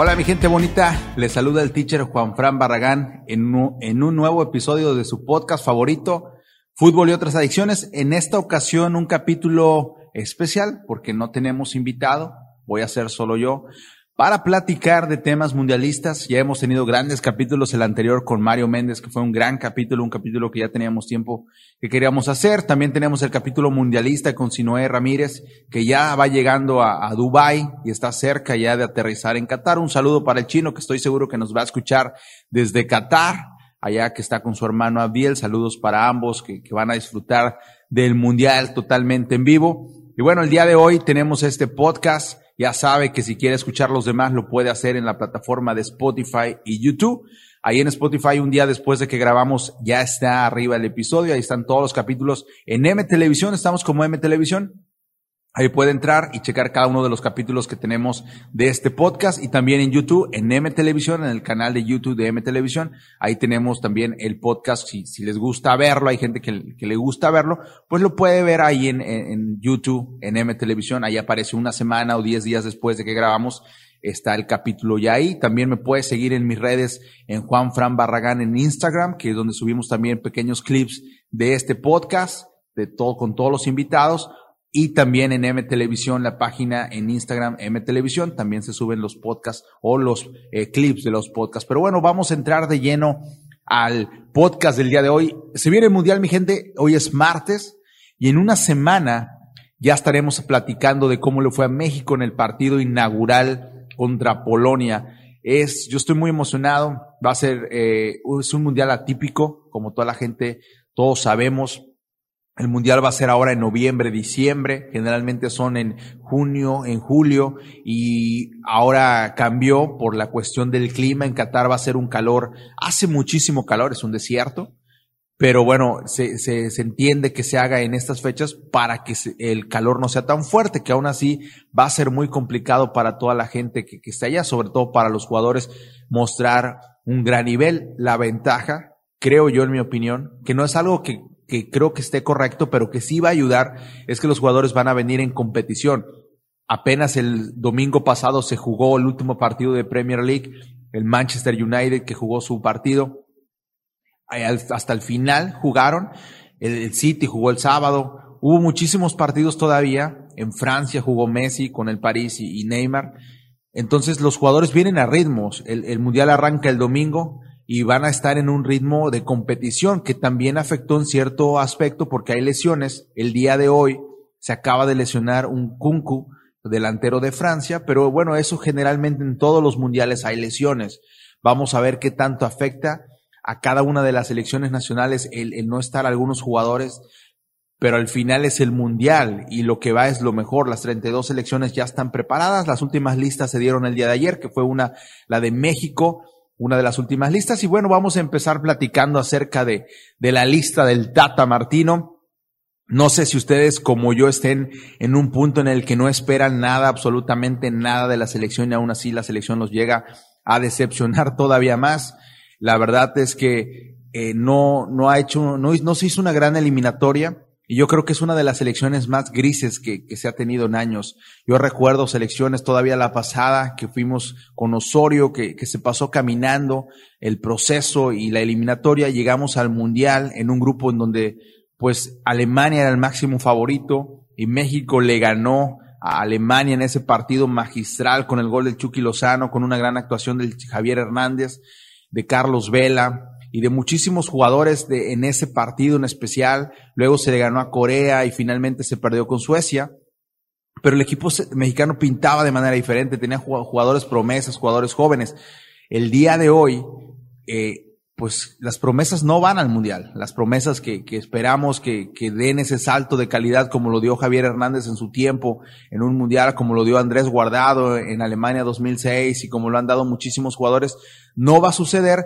Hola mi gente bonita, les saluda el teacher Juan Fran Barragán en un, en un nuevo episodio de su podcast favorito, Fútbol y otras adicciones. En esta ocasión un capítulo especial porque no tenemos invitado, voy a ser solo yo para platicar de temas mundialistas. Ya hemos tenido grandes capítulos, el anterior con Mario Méndez, que fue un gran capítulo, un capítulo que ya teníamos tiempo que queríamos hacer. También tenemos el capítulo mundialista con Sinoé Ramírez, que ya va llegando a, Dubai y está cerca ya de aterrizar en Qatar. Un saludo para el chino, que estoy seguro que nos va a escuchar desde Qatar, allá que está con su hermano Abdiel. Saludos para ambos que van a disfrutar del mundial totalmente en vivo. Y bueno, el día de hoy tenemos este podcast ya sabe que si quiere escuchar los demás lo puede hacer en la plataforma de Spotify y YouTube. Ahí en Spotify, un día después de que grabamos, ya está arriba el episodio. Ahí están todos los capítulos. En M Televisión, estamos como M Televisión. Ahí puede entrar y checar cada uno de los capítulos que tenemos de este podcast y también en YouTube, en M Televisión, en el canal de YouTube de M Televisión. Ahí tenemos también el podcast. Si, si les gusta verlo, hay gente que, que, le gusta verlo, pues lo puede ver ahí en, en, YouTube, en M Televisión. Ahí aparece una semana o diez días después de que grabamos. Está el capítulo ya ahí. También me puede seguir en mis redes en Juan Fran Barragán en Instagram, que es donde subimos también pequeños clips de este podcast, de todo, con todos los invitados y también en M Televisión, la página en Instagram M Televisión, también se suben los podcasts o los eh, clips de los podcasts. Pero bueno, vamos a entrar de lleno al podcast del día de hoy. Se viene el Mundial, mi gente, hoy es martes y en una semana ya estaremos platicando de cómo le fue a México en el partido inaugural contra Polonia. Es, yo estoy muy emocionado, va a ser, eh, es un mundial atípico, como toda la gente, todos sabemos, el mundial va a ser ahora en noviembre, diciembre, generalmente son en junio, en julio, y ahora cambió por la cuestión del clima. En Qatar va a ser un calor, hace muchísimo calor, es un desierto, pero bueno, se, se, se entiende que se haga en estas fechas para que el calor no sea tan fuerte, que aún así va a ser muy complicado para toda la gente que, que está allá, sobre todo para los jugadores, mostrar un gran nivel. La ventaja, creo yo en mi opinión, que no es algo que que creo que esté correcto, pero que sí va a ayudar, es que los jugadores van a venir en competición. Apenas el domingo pasado se jugó el último partido de Premier League, el Manchester United que jugó su partido. Hasta el final jugaron, el City jugó el sábado, hubo muchísimos partidos todavía, en Francia jugó Messi con el París y, Neymar. Entonces los jugadores vienen a ritmos, el, el Mundial arranca el domingo, y van a estar en un ritmo de competición que también afectó en cierto aspecto porque hay lesiones. El día de hoy se acaba de lesionar un Kunku, delantero de Francia, pero bueno, eso generalmente en todos los mundiales hay lesiones. Vamos a ver qué tanto afecta a cada una de las selecciones nacionales el, el no estar algunos jugadores, pero al final es el mundial y lo que va es lo mejor. Las 32 selecciones ya están preparadas. Las últimas listas se dieron el día de ayer, que fue una, la de México, una de las últimas listas. Y bueno, vamos a empezar platicando acerca de, de la lista del Tata Martino. No sé si ustedes como yo estén en un punto en el que no esperan nada, absolutamente nada de la selección y aún así la selección los llega a decepcionar todavía más. La verdad es que eh, no, no ha hecho, no, no se hizo una gran eliminatoria. Y yo creo que es una de las selecciones más grises que, que, se ha tenido en años. Yo recuerdo selecciones todavía la pasada que fuimos con Osorio, que, que se pasó caminando el proceso y la eliminatoria. Llegamos al Mundial en un grupo en donde pues Alemania era el máximo favorito y México le ganó a Alemania en ese partido magistral con el gol del Chucky Lozano, con una gran actuación del Javier Hernández, de Carlos Vela, y de muchísimos jugadores de, en ese partido en especial. Luego se le ganó a Corea y finalmente se perdió con Suecia. Pero el equipo mexicano pintaba de manera diferente, tenía jugadores promesas, jugadores jóvenes. El día de hoy, eh, pues las promesas no van al mundial. Las promesas que, que esperamos que, que, den ese salto de calidad como lo dio Javier Hernández en su tiempo en un mundial, como lo dio Andrés Guardado en Alemania 2006 y como lo han dado muchísimos jugadores, no va a suceder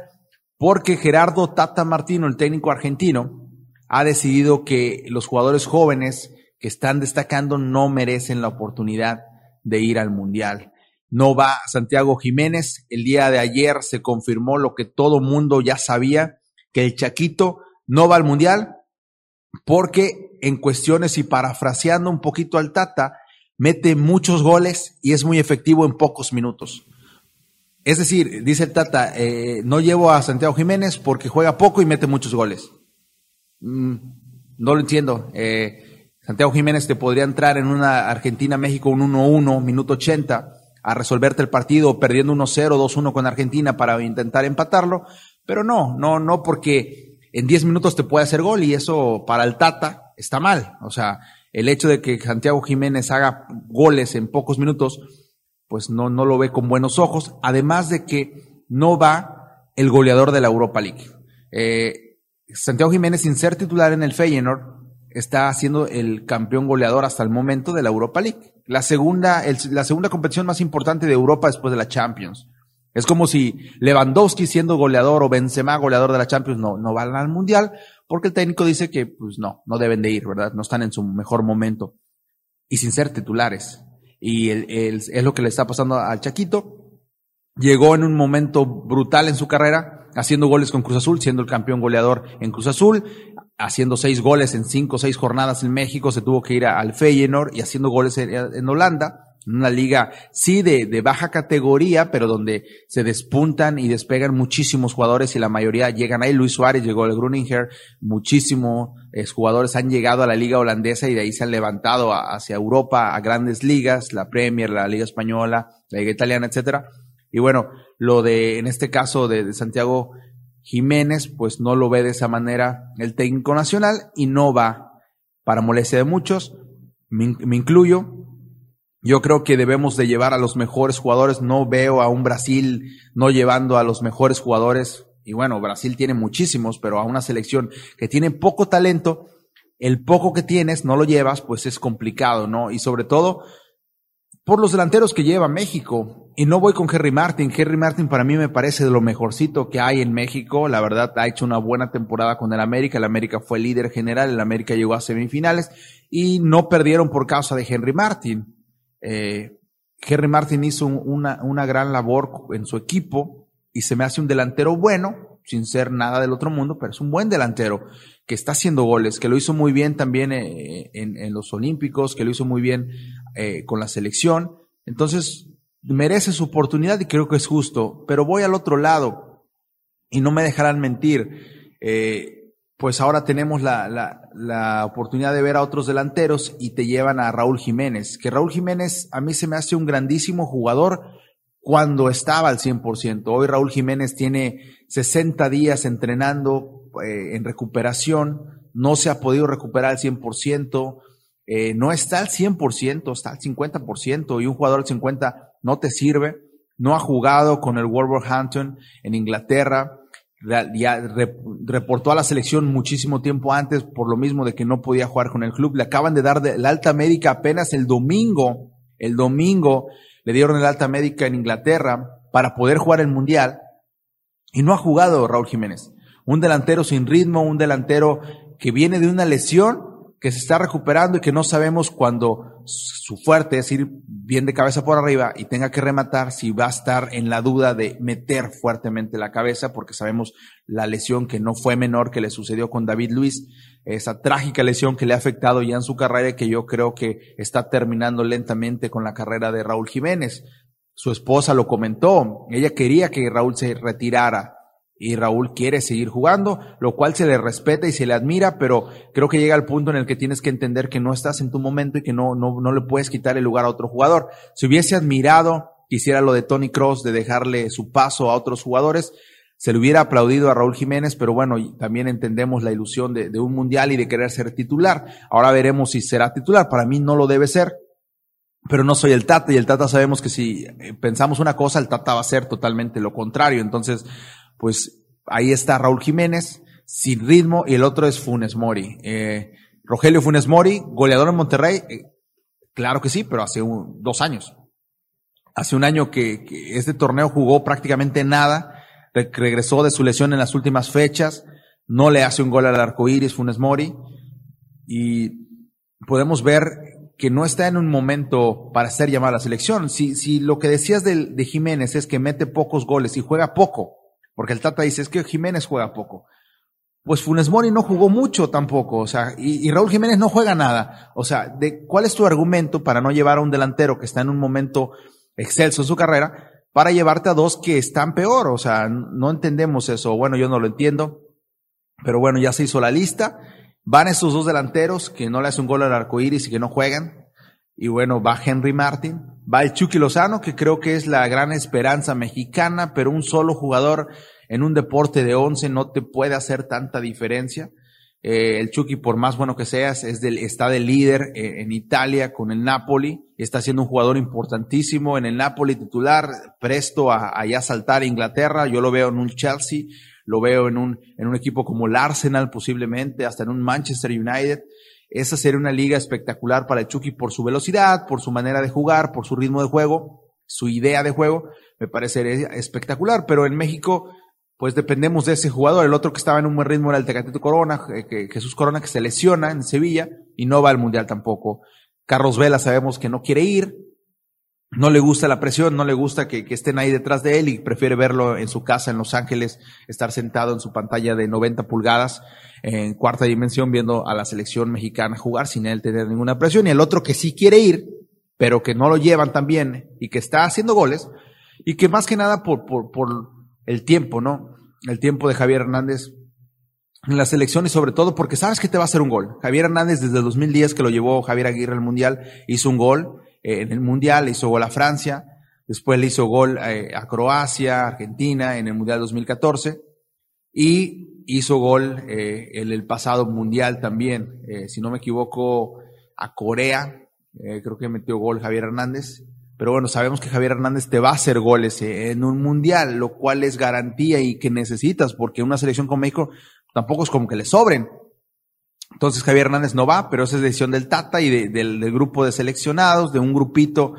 porque Gerardo Tata Martino, el técnico argentino, ha decidido que los jugadores jóvenes que están destacando no merecen la oportunidad de ir al Mundial. No va Santiago Jiménez. El día de ayer se confirmó lo que todo mundo ya sabía, que el Chaquito no va al Mundial porque en cuestiones y parafraseando un poquito al Tata, mete muchos goles y es muy efectivo en pocos minutos. Es decir, dice el Tata, eh, no llevo a Santiago Jiménez porque juega poco y mete muchos goles. Mm, no lo entiendo. Eh, Santiago Jiménez te podría entrar en una Argentina-México un 1-1, minuto 80, a resolverte el partido perdiendo 1-0, 2-1 con Argentina para intentar empatarlo, pero no, no, no porque en 10 minutos te puede hacer gol y eso para el Tata está mal. O sea, el hecho de que Santiago Jiménez haga goles en pocos minutos, pues no, no lo ve con buenos ojos, además de que no va el goleador de la Europa League. Eh, Santiago Jiménez, sin ser titular en el Feyenoord, está siendo el campeón goleador hasta el momento de la Europa League. La segunda, la segunda competición más importante de Europa después de la Champions. Es como si Lewandowski siendo goleador o Benzema goleador de la Champions no, no van al Mundial, porque el técnico dice que pues no, no deben de ir, ¿verdad? No están en su mejor momento. Y sin ser titulares. Y el, es lo que le está pasando al Chaquito. Llegó en un momento brutal en su carrera, haciendo goles con Cruz Azul, siendo el campeón goleador en Cruz Azul, haciendo seis goles en cinco o seis jornadas en México, se tuvo que ir al Feyenoord y haciendo goles en Holanda una liga sí de, de, baja categoría, pero donde se despuntan y despegan muchísimos jugadores y la mayoría llegan ahí. Luis Suárez llegó al Gruninger, muchísimos eh, jugadores han llegado a la liga holandesa y de ahí se han levantado hacia Europa, a grandes ligas, la Premier, la Liga Española, la Liga Italiana, etcétera. Y bueno, lo de, en este caso de, de Santiago Jiménez, pues no lo ve de esa manera el técnico nacional y no va para molestia de muchos, me, me incluyo, yo creo que debemos de llevar a los mejores jugadores. No veo a un Brasil no llevando a los mejores jugadores. Y bueno, Brasil tiene muchísimos, pero a una selección que tiene poco talento, el poco que tienes no lo llevas, pues es complicado, ¿no? Y sobre todo por los delanteros que lleva México. Y no voy con Henry Martin. Henry Martin para mí me parece de lo mejorcito que hay en México. La verdad ha hecho una buena temporada con el América. El América fue líder general. El América llegó a semifinales y no perdieron por causa de Henry Martin. Eh, Henry Martin hizo una, una gran labor en su equipo y se me hace un delantero bueno, sin ser nada del otro mundo, pero es un buen delantero que está haciendo goles, que lo hizo muy bien también eh, en, en, los Olímpicos, que lo hizo muy bien eh, con la selección. Entonces, merece su oportunidad y creo que es justo. Pero voy al otro lado y no me dejarán mentir. Eh, pues ahora tenemos la, la, la, oportunidad de ver a otros delanteros y te llevan a Raúl Jiménez, que Raúl Jiménez a mí se me hace un grandísimo jugador cuando estaba al 100%. Hoy Raúl Jiménez tiene 60 días entrenando eh, en recuperación, no se ha podido recuperar al 100%, eh, no está al 100%, está al 50% y un jugador al 50% no te sirve. No ha jugado con el Wolverhampton en Inglaterra ya reportó a la selección muchísimo tiempo antes por lo mismo de que no podía jugar con el club. Le acaban de dar la alta médica apenas el domingo. El domingo le dieron el alta médica en Inglaterra para poder jugar el mundial y no ha jugado Raúl Jiménez. Un delantero sin ritmo, un delantero que viene de una lesión que se está recuperando y que no sabemos cuando su fuerte es ir bien de cabeza por arriba y tenga que rematar si va a estar en la duda de meter fuertemente la cabeza porque sabemos la lesión que no fue menor que le sucedió con David Luis, esa trágica lesión que le ha afectado ya en su carrera y que yo creo que está terminando lentamente con la carrera de Raúl Jiménez. Su esposa lo comentó, ella quería que Raúl se retirara, y Raúl quiere seguir jugando, lo cual se le respeta y se le admira, pero creo que llega al punto en el que tienes que entender que no estás en tu momento y que no, no, no le puedes quitar el lugar a otro jugador. Si hubiese admirado, quisiera lo de Tony Cross, de dejarle su paso a otros jugadores, se le hubiera aplaudido a Raúl Jiménez, pero bueno, también entendemos la ilusión de, de un mundial y de querer ser titular. Ahora veremos si será titular. Para mí no lo debe ser, pero no soy el Tata y el Tata sabemos que si eh, pensamos una cosa, el Tata va a ser totalmente lo contrario. Entonces, pues ahí está Raúl Jiménez, sin ritmo, y el otro es Funes Mori. Eh, Rogelio Funes Mori, goleador en Monterrey, eh, claro que sí, pero hace dos años. Hace un año que, este torneo jugó prácticamente nada, regresó de su lesión en las últimas fechas, no le hace un gol al arco iris Funes Mori, y podemos ver que no está en un momento para ser llamado a la selección. Si, lo que decías de, de Jiménez es que mete pocos goles y juega poco, porque el Tata dice, es que Jiménez juega poco. Pues Funes Mori no jugó mucho tampoco, o sea, y, Raúl Jiménez no juega nada. O sea, de, ¿cuál es tu argumento para no llevar a un delantero que está en un momento excelso en su carrera para llevarte a dos que están peor. O sea, no entendemos eso. Bueno, yo no lo entiendo. Pero bueno, ya se hizo la lista. Van esos dos delanteros que no le hacen un gol al arco iris y que no juegan. Y bueno, va Henry Martin, va el Chucky Lozano, que creo que es la gran esperanza mexicana, pero un solo jugador en un deporte de once no te puede hacer tanta diferencia. Eh, el Chucky, por más bueno que seas, es del, está de líder eh, en Italia con el Napoli. Está siendo un jugador importantísimo en el Napoli titular, presto a, a ya saltar a Inglaterra. Yo lo veo en un Chelsea, lo veo en un, en un equipo como el Arsenal posiblemente, hasta en un Manchester United. Esa sería una liga espectacular para el Chucky por su velocidad, por su manera de jugar, por su ritmo de juego, su idea de juego. Me parecería espectacular, pero en México pues dependemos de ese jugador. El otro que estaba en un buen ritmo era el Tecatito Corona, que, Jesús Corona que se lesiona en Sevilla y no va al Mundial tampoco. Carlos Vela sabemos que no quiere ir, no le gusta la presión, no le gusta que, estén ahí detrás de él y prefiere verlo en su casa en Los Ángeles, estar sentado en su pantalla de 90 pulgadas en cuarta dimensión viendo a la selección mexicana jugar sin él tener ninguna presión. Y el otro que sí quiere ir, pero que no lo llevan tan bien y que está haciendo goles y que más que nada por, por, por el tiempo, ¿no? El tiempo de Javier Hernández en la selección y sobre todo porque sabes que te va a hacer un gol. Javier Hernández desde el 2010 que lo llevó Javier Aguirre al Mundial hizo un gol eh, en el Mundial, hizo gol a Francia, después le hizo gol eh, a Croacia, Argentina en el Mundial 2014 y hizo gol eh, en el pasado Mundial también, si no me equivoco, a Corea, creo que metió gol Javier Hernández pero bueno, sabemos que Javier Hernández te va a hacer goles en un mundial, lo cual es garantía y que necesitas, porque una selección con México tampoco es como que le sobren. Entonces Javier Hernández no va, pero esa es decisión del Tata y del, del grupo de seleccionados, de un grupito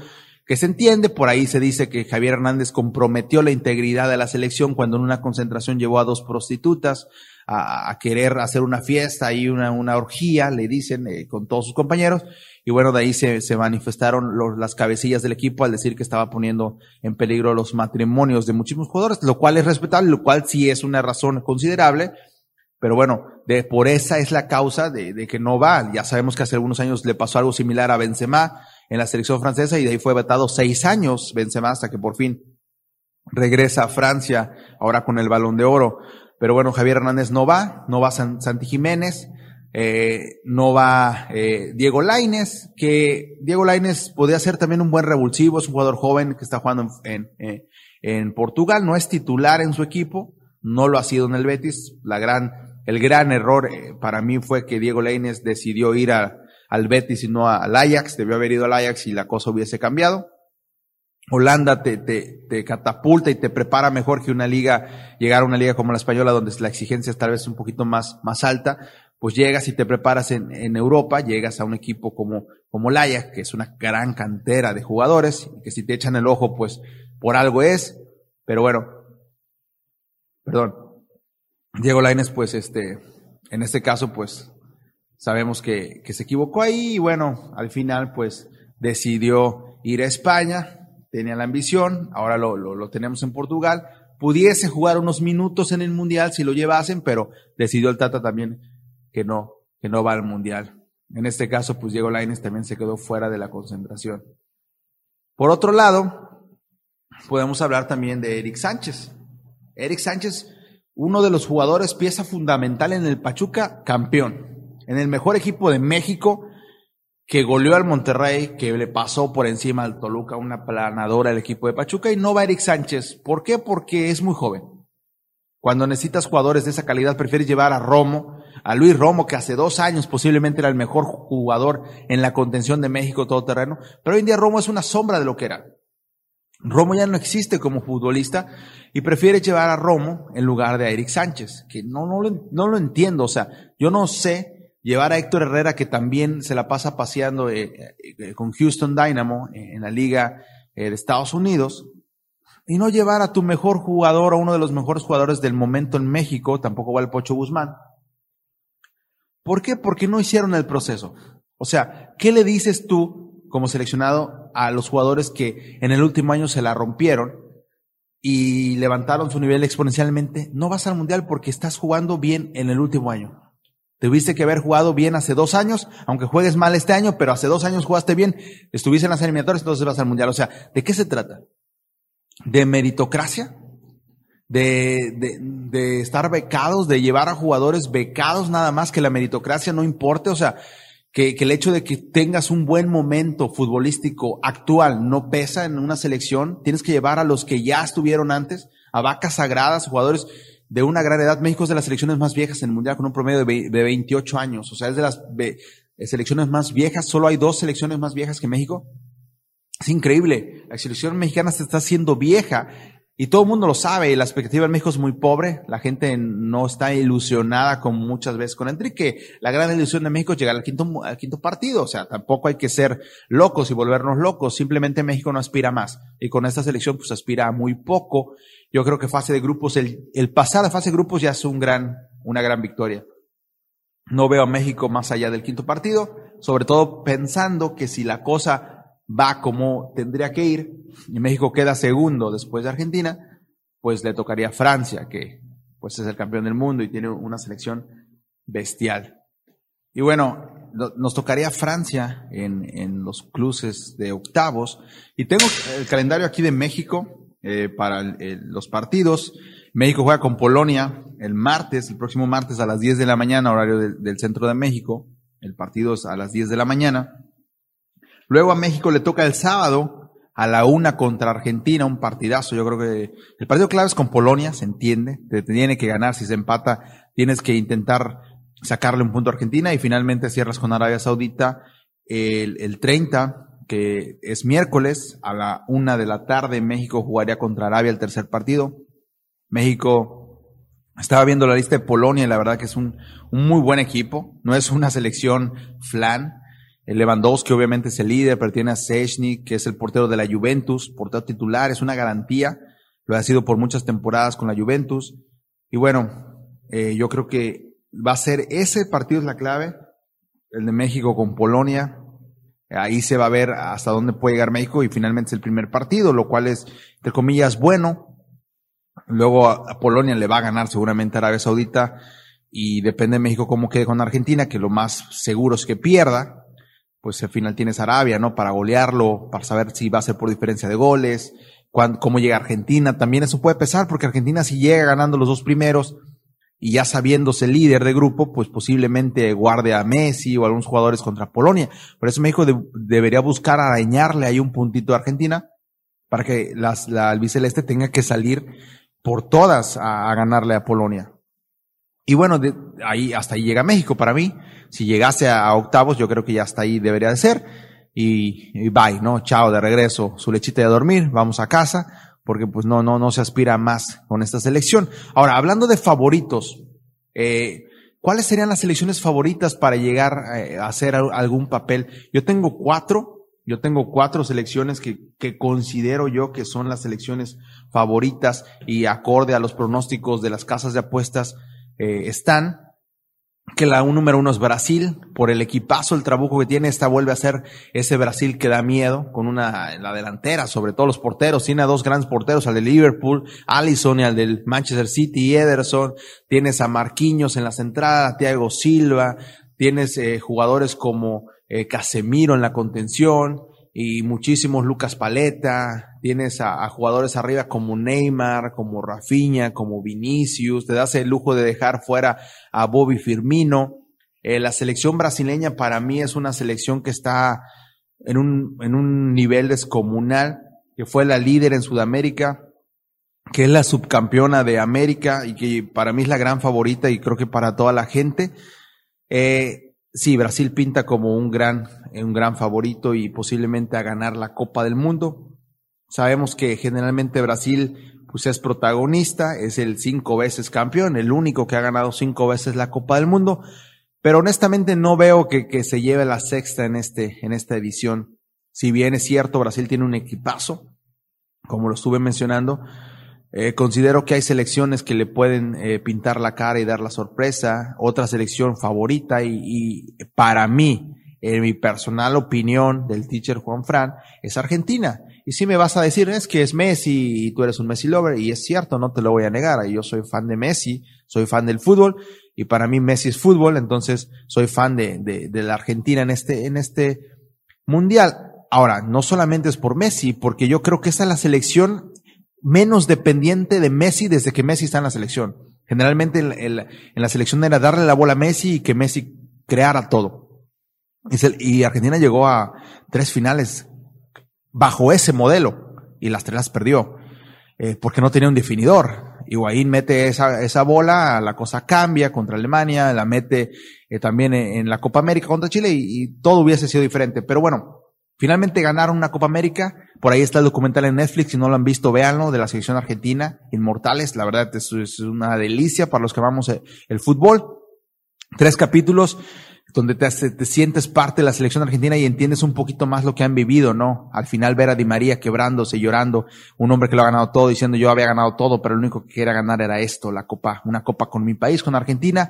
que se entiende. Por ahí se dice que Javier Hernández comprometió la integridad de la selección cuando en una concentración llevó a dos prostitutas a, querer hacer una fiesta y una, orgía, le dicen, eh, con todos sus compañeros. Y bueno, de ahí se, se manifestaron las cabecillas del equipo al decir que estaba poniendo en peligro los matrimonios de muchísimos jugadores, lo cual es respetable, lo cual sí es una razón considerable. Pero bueno, de, por esa es la causa de, de que no va. Ya sabemos que hace algunos años le pasó algo similar a Benzema en la selección francesa y de ahí fue vetado seis años Benzema hasta que por fin regresa a Francia, ahora con el balón de oro. Pero bueno, Javier Hernández no va, no va Santi Jiménez, eh, no va eh, Diego Laines, que Diego Laines podría ser también un buen revulsivo, es un jugador joven que está jugando en, en, en, Portugal, no es titular en su equipo, no lo ha sido en el Betis. La gran, el gran error eh, para mí fue que Diego Laines decidió ir a, al Betis y no al Ajax, debió haber ido al Ajax y la cosa hubiese cambiado. Holanda te, te, te, catapulta y te prepara mejor que una liga, llegar a una liga como la española donde la exigencia es tal vez un poquito más, más alta, pues llegas y te preparas en, en Europa, llegas a un equipo como, como Laya, que es una gran cantera de jugadores, que si te echan el ojo, pues por algo es, pero bueno, perdón, Diego Laines, pues este, en este caso, pues sabemos que, que se equivocó ahí y bueno, al final, pues decidió ir a España, tenía la ambición, ahora lo, lo, tenemos en Portugal, pudiese jugar unos minutos en el Mundial si lo llevasen, pero decidió el Tata también que no, que no va al Mundial. En este caso, pues Diego Lainez también se quedó fuera de la concentración. Por otro lado, podemos hablar también de Eric Sánchez. Eric Sánchez, uno de los jugadores, pieza fundamental en el Pachuca, campeón. En el mejor equipo de México, que goleó al Monterrey, que le pasó por encima al Toluca una planadora el equipo de Pachuca y no va Eric Sánchez. ¿Por qué? Porque es muy joven. Cuando necesitas jugadores de esa calidad, prefieres llevar a Romo, a Luis Romo, que hace dos años posiblemente era el mejor jugador en la contención de México todo terreno, pero hoy en día Romo es una sombra de lo que era. Romo ya no existe como futbolista y prefiere llevar a Romo en lugar de a Eric Sánchez, que no, no, lo, no lo entiendo. O sea, yo no sé llevar a Héctor Herrera, que también se la pasa paseando eh, eh, con Houston Dynamo en la liga eh, de Estados Unidos, y no llevar a tu mejor jugador, a uno de los mejores jugadores del momento en México, tampoco va el Pocho Guzmán. ¿Por qué? Porque no hicieron el proceso. O sea, ¿qué le dices tú como seleccionado a los jugadores que en el último año se la rompieron y levantaron su nivel exponencialmente? No vas al mundial porque estás jugando bien en el último año. Tuviste que haber jugado bien hace dos años, aunque juegues mal este año, pero hace dos años jugaste bien, estuviste en las eliminatorias, entonces vas al mundial. O sea, ¿de qué se trata? de meritocracia, de, de, de, estar becados, de llevar a jugadores becados nada más, que la meritocracia no importe, o sea, que, que el hecho de que tengas un buen momento futbolístico actual no pesa en una selección, tienes que llevar a los que ya estuvieron antes, a vacas sagradas, jugadores de una gran edad. México es de las selecciones más viejas en el Mundial con un promedio de, de 28 años, o sea, es de las selecciones más viejas, solo hay dos selecciones más viejas que México. Es increíble, la selección mexicana se está haciendo vieja y todo el mundo lo sabe, la expectativa en México es muy pobre, la gente no está ilusionada como muchas veces con Enrique. La gran ilusión de México es llegar al quinto, al quinto partido, o sea, tampoco hay que ser locos y volvernos locos, simplemente México no aspira más. Y con esta selección pues aspira a muy poco. Yo creo que fase de grupos, el, el pasar a fase de grupos ya es un gran, una gran victoria. No veo a México más allá del quinto partido, sobre todo pensando que si la cosa va como tendría que ir y México queda segundo después de Argentina, pues le tocaría a Francia, que pues es el campeón del mundo y tiene una selección bestial. Y bueno, nos tocaría Francia en, en los cruces de octavos. Y tengo el calendario aquí de México eh, para los partidos. México juega con Polonia el martes, el próximo martes a las 10 de la mañana, horario del centro de México. El partido es a las 10 de la mañana. Luego a México le toca el sábado a la una contra Argentina, un partidazo. Yo creo que el partido clave es con Polonia, se entiende. Te tiene que ganar. Si se empata, tienes que intentar sacarle un punto a Argentina y finalmente cierras con Arabia Saudita el, el 30, que es miércoles, a la una de la tarde. México jugaría contra Arabia el tercer partido. México estaba viendo la lista de Polonia y la verdad que es un, muy buen equipo. No es una selección flan Lewandowski obviamente es el líder, pertenece a Sechnik, que es el portero de la Juventus, portero titular, es una garantía, lo ha sido por muchas temporadas con la Juventus. Y bueno, eh, yo creo que va a ser ese partido es la clave, el de México con Polonia. Ahí se va a ver hasta dónde puede llegar México y finalmente es el primer partido, lo cual es, entre comillas, bueno. Luego a, Polonia le va a ganar seguramente Arabia Saudita y depende de México cómo quede con Argentina, que lo más seguro es que pierda pues al final tienes Arabia, ¿no? Para golearlo, para saber si va a ser por diferencia de goles, cómo llega Argentina, también eso puede pesar, porque Argentina si llega ganando los dos primeros y ya sabiéndose líder de grupo, pues posiblemente guarde a Messi o a algunos jugadores contra Polonia. Por eso México debería buscar arañarle ahí un puntito a Argentina para que las, la albiceleste tenga que salir por todas a, ganarle a Polonia. Y bueno, de, ahí hasta ahí llega México para mí si llegase a octavos, yo creo que ya hasta ahí debería de ser. Y, bye, ¿no? Chao, de regreso, su lechita de dormir, vamos a casa, porque pues no, no, no se aspira más con esta selección. Ahora, hablando de favoritos, eh, ¿cuáles serían las selecciones favoritas para llegar eh, a hacer algún papel? Yo tengo cuatro, yo tengo cuatro selecciones que, que considero yo que son las selecciones favoritas y acorde a los pronósticos de las casas de apuestas eh, están que la número uno es Brasil, por el equipazo, el trabuco que tiene, esta vuelve a ser ese Brasil que da miedo, con una en la delantera, sobre todo los porteros, tiene a dos grandes porteros, al de Liverpool, Allison y al del Manchester City, Ederson, tienes a Marquinhos en la centrada, Thiago Silva, tienes eh, jugadores como eh, Casemiro en la contención, y muchísimos Lucas Paleta, tienes a, jugadores arriba como Neymar, como Rafinha, como Vinicius, te das el lujo de dejar fuera a Bobby Firmino. Eh, la selección brasileña para mí es una selección que está en un, en un nivel descomunal, que fue la líder en Sudamérica, que es la subcampeona de América y que para mí es la gran favorita y creo que para toda la gente. Eh, sí, Brasil pinta como un gran, un gran favorito y posiblemente a ganar la Copa del Mundo. Sabemos que generalmente Brasil pues es protagonista, es el cinco veces campeón, el único que ha ganado cinco veces la Copa del Mundo, pero honestamente no veo que, que se lleve la sexta en este, en esta edición. Si bien es cierto, Brasil tiene un equipazo, como lo estuve mencionando, eh, considero que hay selecciones que le pueden eh, pintar la cara y dar la sorpresa. Otra selección favorita y, y, para mí, en mi personal opinión del teacher Juan Fran, es Argentina. Y si me vas a decir, es que es Messi y tú eres un Messi lover, y es cierto, no te lo voy a negar. Yo soy fan de Messi, soy fan del fútbol, y para mí Messi es fútbol, entonces soy fan de, de, de la Argentina en este, en este mundial. Ahora, no solamente es por Messi, porque yo creo que esa es la selección menos dependiente de Messi desde que Messi está en la selección. Generalmente en, la selección era darle la bola a Messi y que Messi creara todo. Y Argentina llegó a tres finales bajo ese modelo y las tres las perdió eh, porque no tenía un definidor. Higuaín mete esa, esa bola, la cosa cambia contra Alemania, la mete eh, también en, la Copa América contra Chile y, y, todo hubiese sido diferente. Pero bueno, finalmente ganaron una Copa América. Por ahí está el documental en Netflix, si no lo han visto, véanlo, de la selección argentina, Inmortales. La verdad es, una delicia para los que amamos el, el fútbol. Tres capítulos donde te, te, sientes parte de la selección argentina y entiendes un poquito más lo que han vivido, ¿no? Al final ver a Di María quebrándose, llorando, un hombre que lo ha ganado todo, diciendo yo había ganado todo, pero lo único que quería ganar era esto, la copa, una copa con mi país, con Argentina.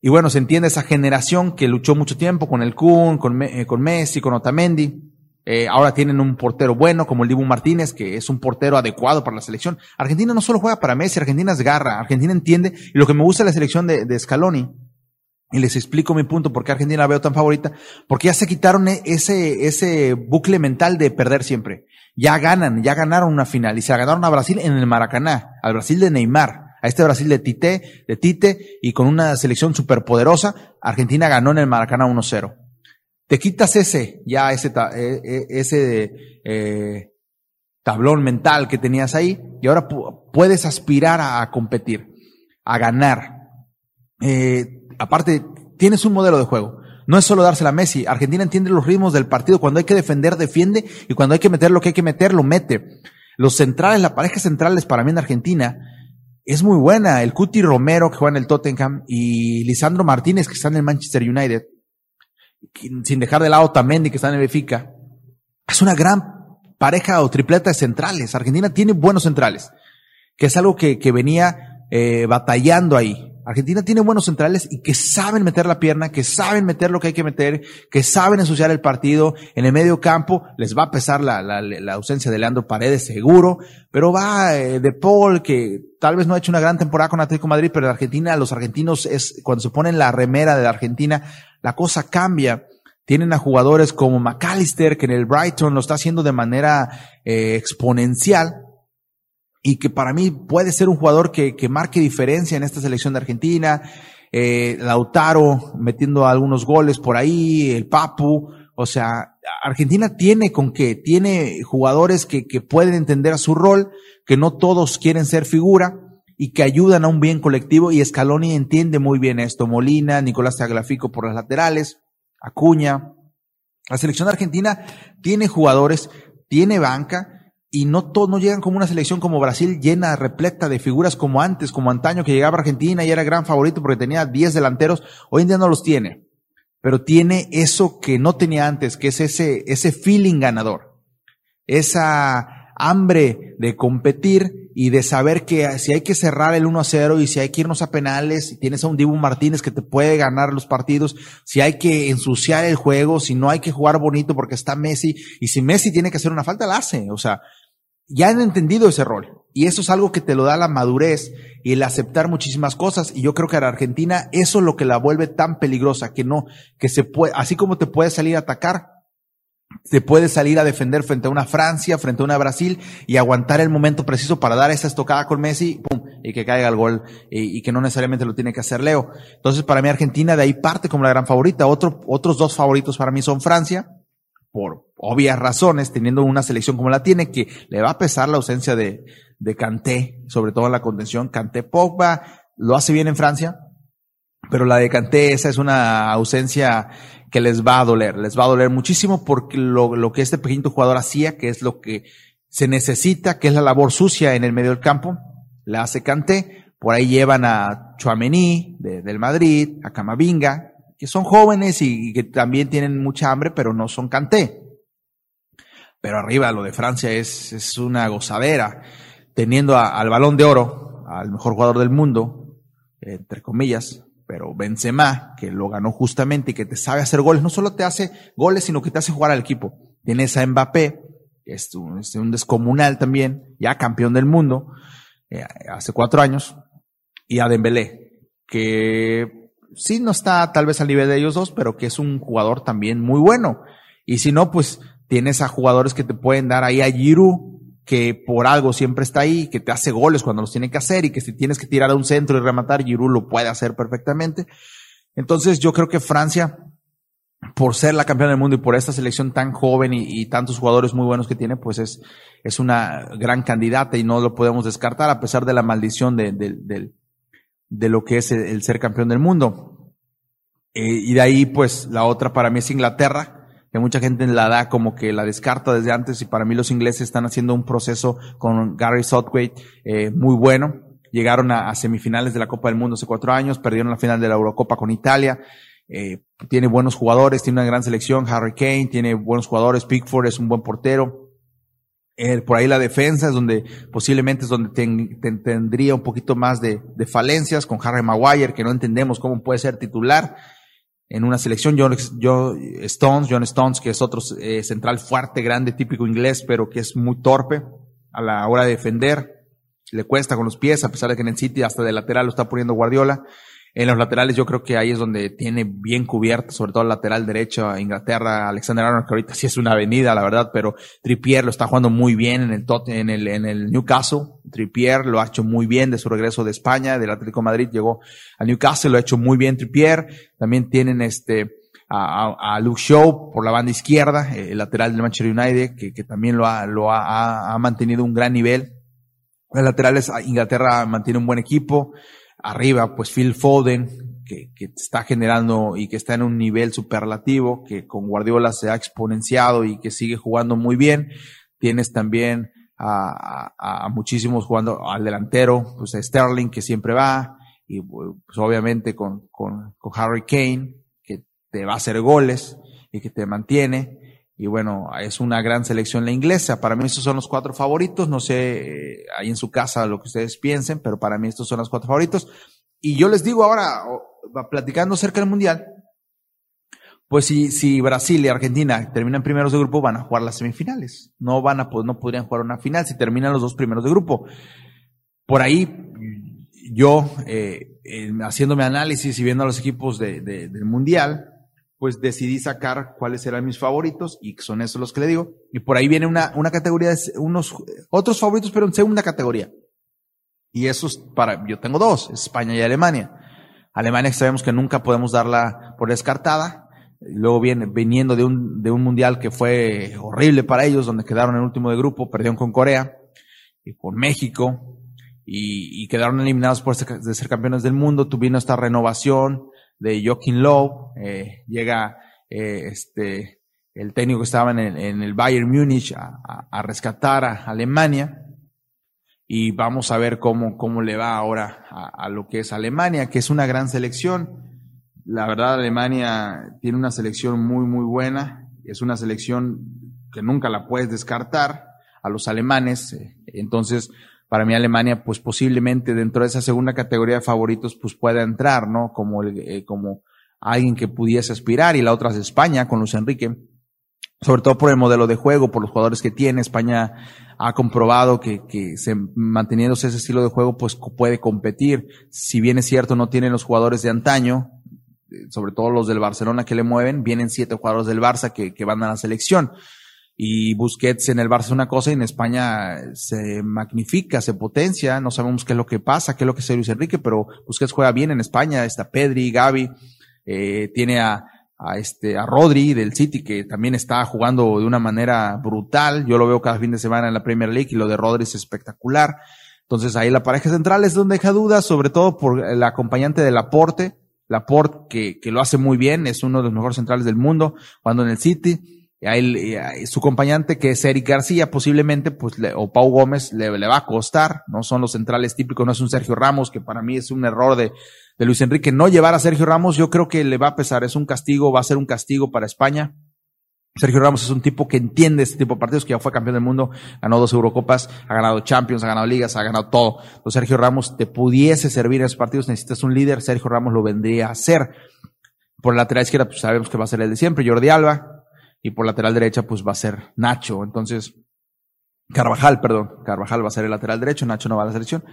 Y bueno, se entiende esa generación que luchó mucho tiempo con el Kun, con, eh, con Messi, con Otamendi. Eh, ahora tienen un portero bueno como el Dibu Martínez, que es un portero adecuado para la selección. Argentina no solo juega para Messi, Argentina es garra, Argentina entiende. Y lo que me gusta de la selección de, de Scaloni y les explico mi punto, por qué Argentina la veo tan favorita, porque ya se quitaron e-, ese, ese bucle mental de perder siempre. Ya ganan, ya ganaron una final y se la ganaron a Brasil en el Maracaná, al Brasil de Neymar, a este Brasil de Tite, de Tite y con una selección superpoderosa, Argentina ganó en el Maracaná 1-0. Te quitas ese, ya ese, e-, e-, ese eh, tablón mental que tenías ahí y ahora puedes aspirar a, competir, a ganar. Eh, aparte, tienes un modelo de juego. No es solo dársela a Messi. Argentina entiende los ritmos del partido. Cuando hay que defender, defiende. Y cuando hay que meter lo que hay que meter, lo mete. Los centrales, la pareja centrales para mí en Argentina es muy buena. El Cuti Romero que juega en el Tottenham y Lisandro Martínez que está en el Manchester United. Sin dejar de lado Tamendi que está en el Benfica. Es una gran pareja o tripleta de centrales. Argentina tiene buenos centrales. Que es algo que, que venía eh, batallando ahí. Argentina tiene buenos centrales y que saben meter la pierna, que saben meter lo que hay que meter, que saben ensuciar el partido. En el medio campo les va a pesar la, la, la ausencia de Leandro Paredes, seguro, pero va eh, de Paul, que tal vez no ha hecho una gran temporada con Atlético Madrid, pero en Argentina, los argentinos es, cuando se ponen la remera de la Argentina, la cosa cambia. Tienen a jugadores como McAllister, que en el Brighton lo está haciendo de manera eh, exponencial y que para mí puede ser un jugador que, que marque diferencia en esta selección de Argentina. Eh, Lautaro metiendo algunos goles por ahí, el Papu. O sea, Argentina tiene con qué, tiene jugadores que, que pueden entender a su rol, que no todos quieren ser figura y que ayudan a un bien colectivo y Scaloni entiende muy bien esto. Molina, Nicolás Tagliafico por las laterales, Acuña. La selección argentina tiene jugadores, tiene banca, y no todos no llegan como una selección como Brasil llena, repleta de figuras como antes, como antaño que llegaba a Argentina y era gran favorito porque tenía 10 delanteros, hoy en día no los tiene, pero tiene eso que no tenía antes, que es ese, ese feeling ganador, esa hambre de competir y de saber que si hay que cerrar el 1 a 0 y si hay que irnos a penales, si tienes a un Dibu Martínez que te puede ganar los partidos, si hay que ensuciar el juego, si no hay que jugar bonito porque está Messi y si Messi tiene que hacer una falta, la hace, o sea, ya han entendido ese rol. Y eso es algo que te lo da la madurez y el aceptar muchísimas cosas. Y yo creo que a la Argentina eso es lo que la vuelve tan peligrosa, que no, que se puede, así como te puede salir a atacar, te puede salir a defender frente a una Francia, frente a una Brasil y aguantar el momento preciso para dar esa estocada con Messi pum, y que caiga el gol y, que no necesariamente lo tiene que hacer Leo. Entonces para mí Argentina de ahí parte como la gran favorita. Otro, otros dos favoritos para mí son Francia por obvias razones, teniendo una selección como la tiene, que le va a pesar la ausencia de, de Kanté, sobre todo en la contención. Kanté Pogba lo hace bien en Francia, pero la de Kanté, esa es una ausencia que les va a doler, les va a doler muchísimo porque lo, lo que este pequeño jugador hacía, que es lo que se necesita, que es la labor sucia en el medio del campo, la hace Kanté. Por ahí llevan a Chuamení de, del Madrid, a Camavinga, que son jóvenes y, que también tienen mucha hambre, pero no son canté. Pero arriba lo de Francia es, es una gozadera, teniendo al balón de oro, al mejor jugador del mundo, entre comillas, pero Benzema, que lo ganó justamente y que te sabe hacer goles, no solo te hace goles, sino que te hace jugar al equipo. Tienes a Mbappé, que es un, es un descomunal también, ya campeón del mundo, eh, hace cuatro años, y a Dembélé, que sí no está tal vez al nivel de ellos dos, pero que es un jugador también muy bueno. Y si no, pues tienes a jugadores que te pueden dar ahí a Giroud, que por algo siempre está ahí, que te hace goles cuando los tiene que hacer y que si tienes que tirar a un centro y rematar, Giroud lo puede hacer perfectamente. Entonces yo creo que Francia, por ser la campeona del mundo y por esta selección tan joven y, tantos jugadores muy buenos que tiene, pues es, es una gran candidata y no lo podemos descartar a pesar de la maldición de, de, lo que es el, ser campeón del mundo. Eh, y de ahí, pues, la otra para mí es Inglaterra, mucha gente la da como que la descarta desde antes y para mí los ingleses están haciendo un proceso con Gary Southgate eh, muy bueno. Llegaron a, semifinales de la Copa del Mundo hace cuatro años, perdieron la final de la Eurocopa con Italia. Eh, tiene buenos jugadores, tiene una gran selección, Harry Kane, tiene buenos jugadores, Pickford es un buen portero. Eh, por ahí la defensa es donde posiblemente es donde tendría un poquito más de falencias con Harry Maguire, que no entendemos cómo puede ser titular en una selección. John, Stones, John Stones, que es otro eh, central fuerte, grande, típico inglés, pero que es muy torpe a la hora de defender. Le cuesta con los pies, a pesar de que en el City hasta de lateral lo está poniendo Guardiola. En los laterales yo creo que ahí es donde tiene bien cubierto, sobre todo el lateral derecho a Inglaterra, Alexander Arnold, que ahorita sí es una avenida, la verdad, pero Trippier lo está jugando muy bien en el, en el, en el Newcastle. Trippier lo ha hecho muy bien de su regreso de España, del Atlético Madrid, llegó a Newcastle, lo ha hecho muy bien Trippier. También tienen este, a, a, Luke Shaw por la banda izquierda, el lateral del Manchester United, que, que también lo ha, lo ha, ha mantenido un gran nivel. Los laterales, Inglaterra mantiene un buen equipo. Arriba, pues Phil Foden, que, que está generando y que está en un nivel superlativo, que con Guardiola se ha exponenciado y que sigue jugando muy bien. Tienes también a, a, muchísimos jugando al delantero, pues a Sterling, que siempre va, y pues obviamente con, con, con Harry Kane, que te va a hacer goles y que te mantiene. Y bueno, es una gran selección la inglesa. Para mí estos son los cuatro favoritos. No sé eh, ahí en su casa lo que ustedes piensen, pero para mí estos son los cuatro favoritos. Y yo les digo ahora, platicando cerca del Mundial, pues si, si Brasil y Argentina terminan primeros de grupo, van a jugar las semifinales. No van a, pues no podrían jugar una final si terminan los dos primeros de grupo. Por ahí, yo, eh, haciéndome análisis y viendo a los equipos de, del Mundial, pues decidí sacar cuáles eran mis favoritos y son esos los que le digo. Y por ahí viene una, una categoría, de unos otros favoritos, pero en segunda categoría. Y esos para, yo tengo dos, España y Alemania. Alemania sabemos que nunca podemos darla por descartada. Luego viene, viniendo de un, de un mundial que fue horrible para ellos, donde quedaron en último de grupo, perdieron con Corea y con México y, y quedaron eliminados por ser, ser campeones del mundo. Tuvieron esta renovación, de Joaquín Lowe, eh, llega eh, este, el técnico que estaba en el, en el Bayern Múnich a, a, rescatar a Alemania y vamos a ver cómo, cómo le va ahora a, a, lo que es Alemania, que es una gran selección. La verdad, Alemania tiene una selección muy, muy buena. Es una selección que nunca la puedes descartar a los alemanes. Entonces, para mí Alemania, pues posiblemente dentro de esa segunda categoría de favoritos, pues pueda entrar, ¿no? Como, el, eh, como alguien que pudiese aspirar y la otra es España con Luis Enrique. Sobre todo por el modelo de juego, por los jugadores que tiene. España ha comprobado que, que se, manteniéndose ese estilo de juego, pues puede competir. Si bien es cierto, no tienen los jugadores de antaño, eh, sobre todo los del Barcelona que le mueven, vienen siete jugadores del Barça que, que van a la selección y Busquets en el Barça es una cosa y en España se magnifica, se potencia, no sabemos qué es lo que pasa, qué es lo que hace Luis Enrique, pero Busquets juega bien en España, está Pedri, Gaby, eh, tiene a, a este, a Rodri del City que también está jugando de una manera brutal, yo lo veo cada fin de semana en la Premier League y lo de Rodri es espectacular, entonces ahí la pareja central es donde deja dudas, sobre todo por el acompañante del aporte, Laporte que, que lo hace muy bien, es uno de los mejores centrales del mundo, cuando en el City, a él, su acompañante, que es Eric García, posiblemente, pues, o Pau Gómez, le, va a costar. No son los centrales típicos, no es un Sergio Ramos, que para mí es un error de, de Luis Enrique. No llevar a Sergio Ramos, yo creo que le va a pesar. Es un castigo, va a ser un castigo para España. Sergio Ramos es un tipo que entiende este tipo de partidos, que ya fue campeón del mundo, ganó dos Eurocopas, ha ganado Champions, ha ganado ligas, ha ganado todo. Entonces Sergio Ramos te pudiese servir en esos partidos, necesitas un líder, Sergio Ramos lo vendría a hacer. Por la lateral izquierda, pues sabemos que va a ser el de siempre, Jordi Alba, y por lateral derecha pues va a ser Nacho. Entonces, Carvajal, perdón, Carvajal va a ser el lateral derecho, Nacho no va a la selección.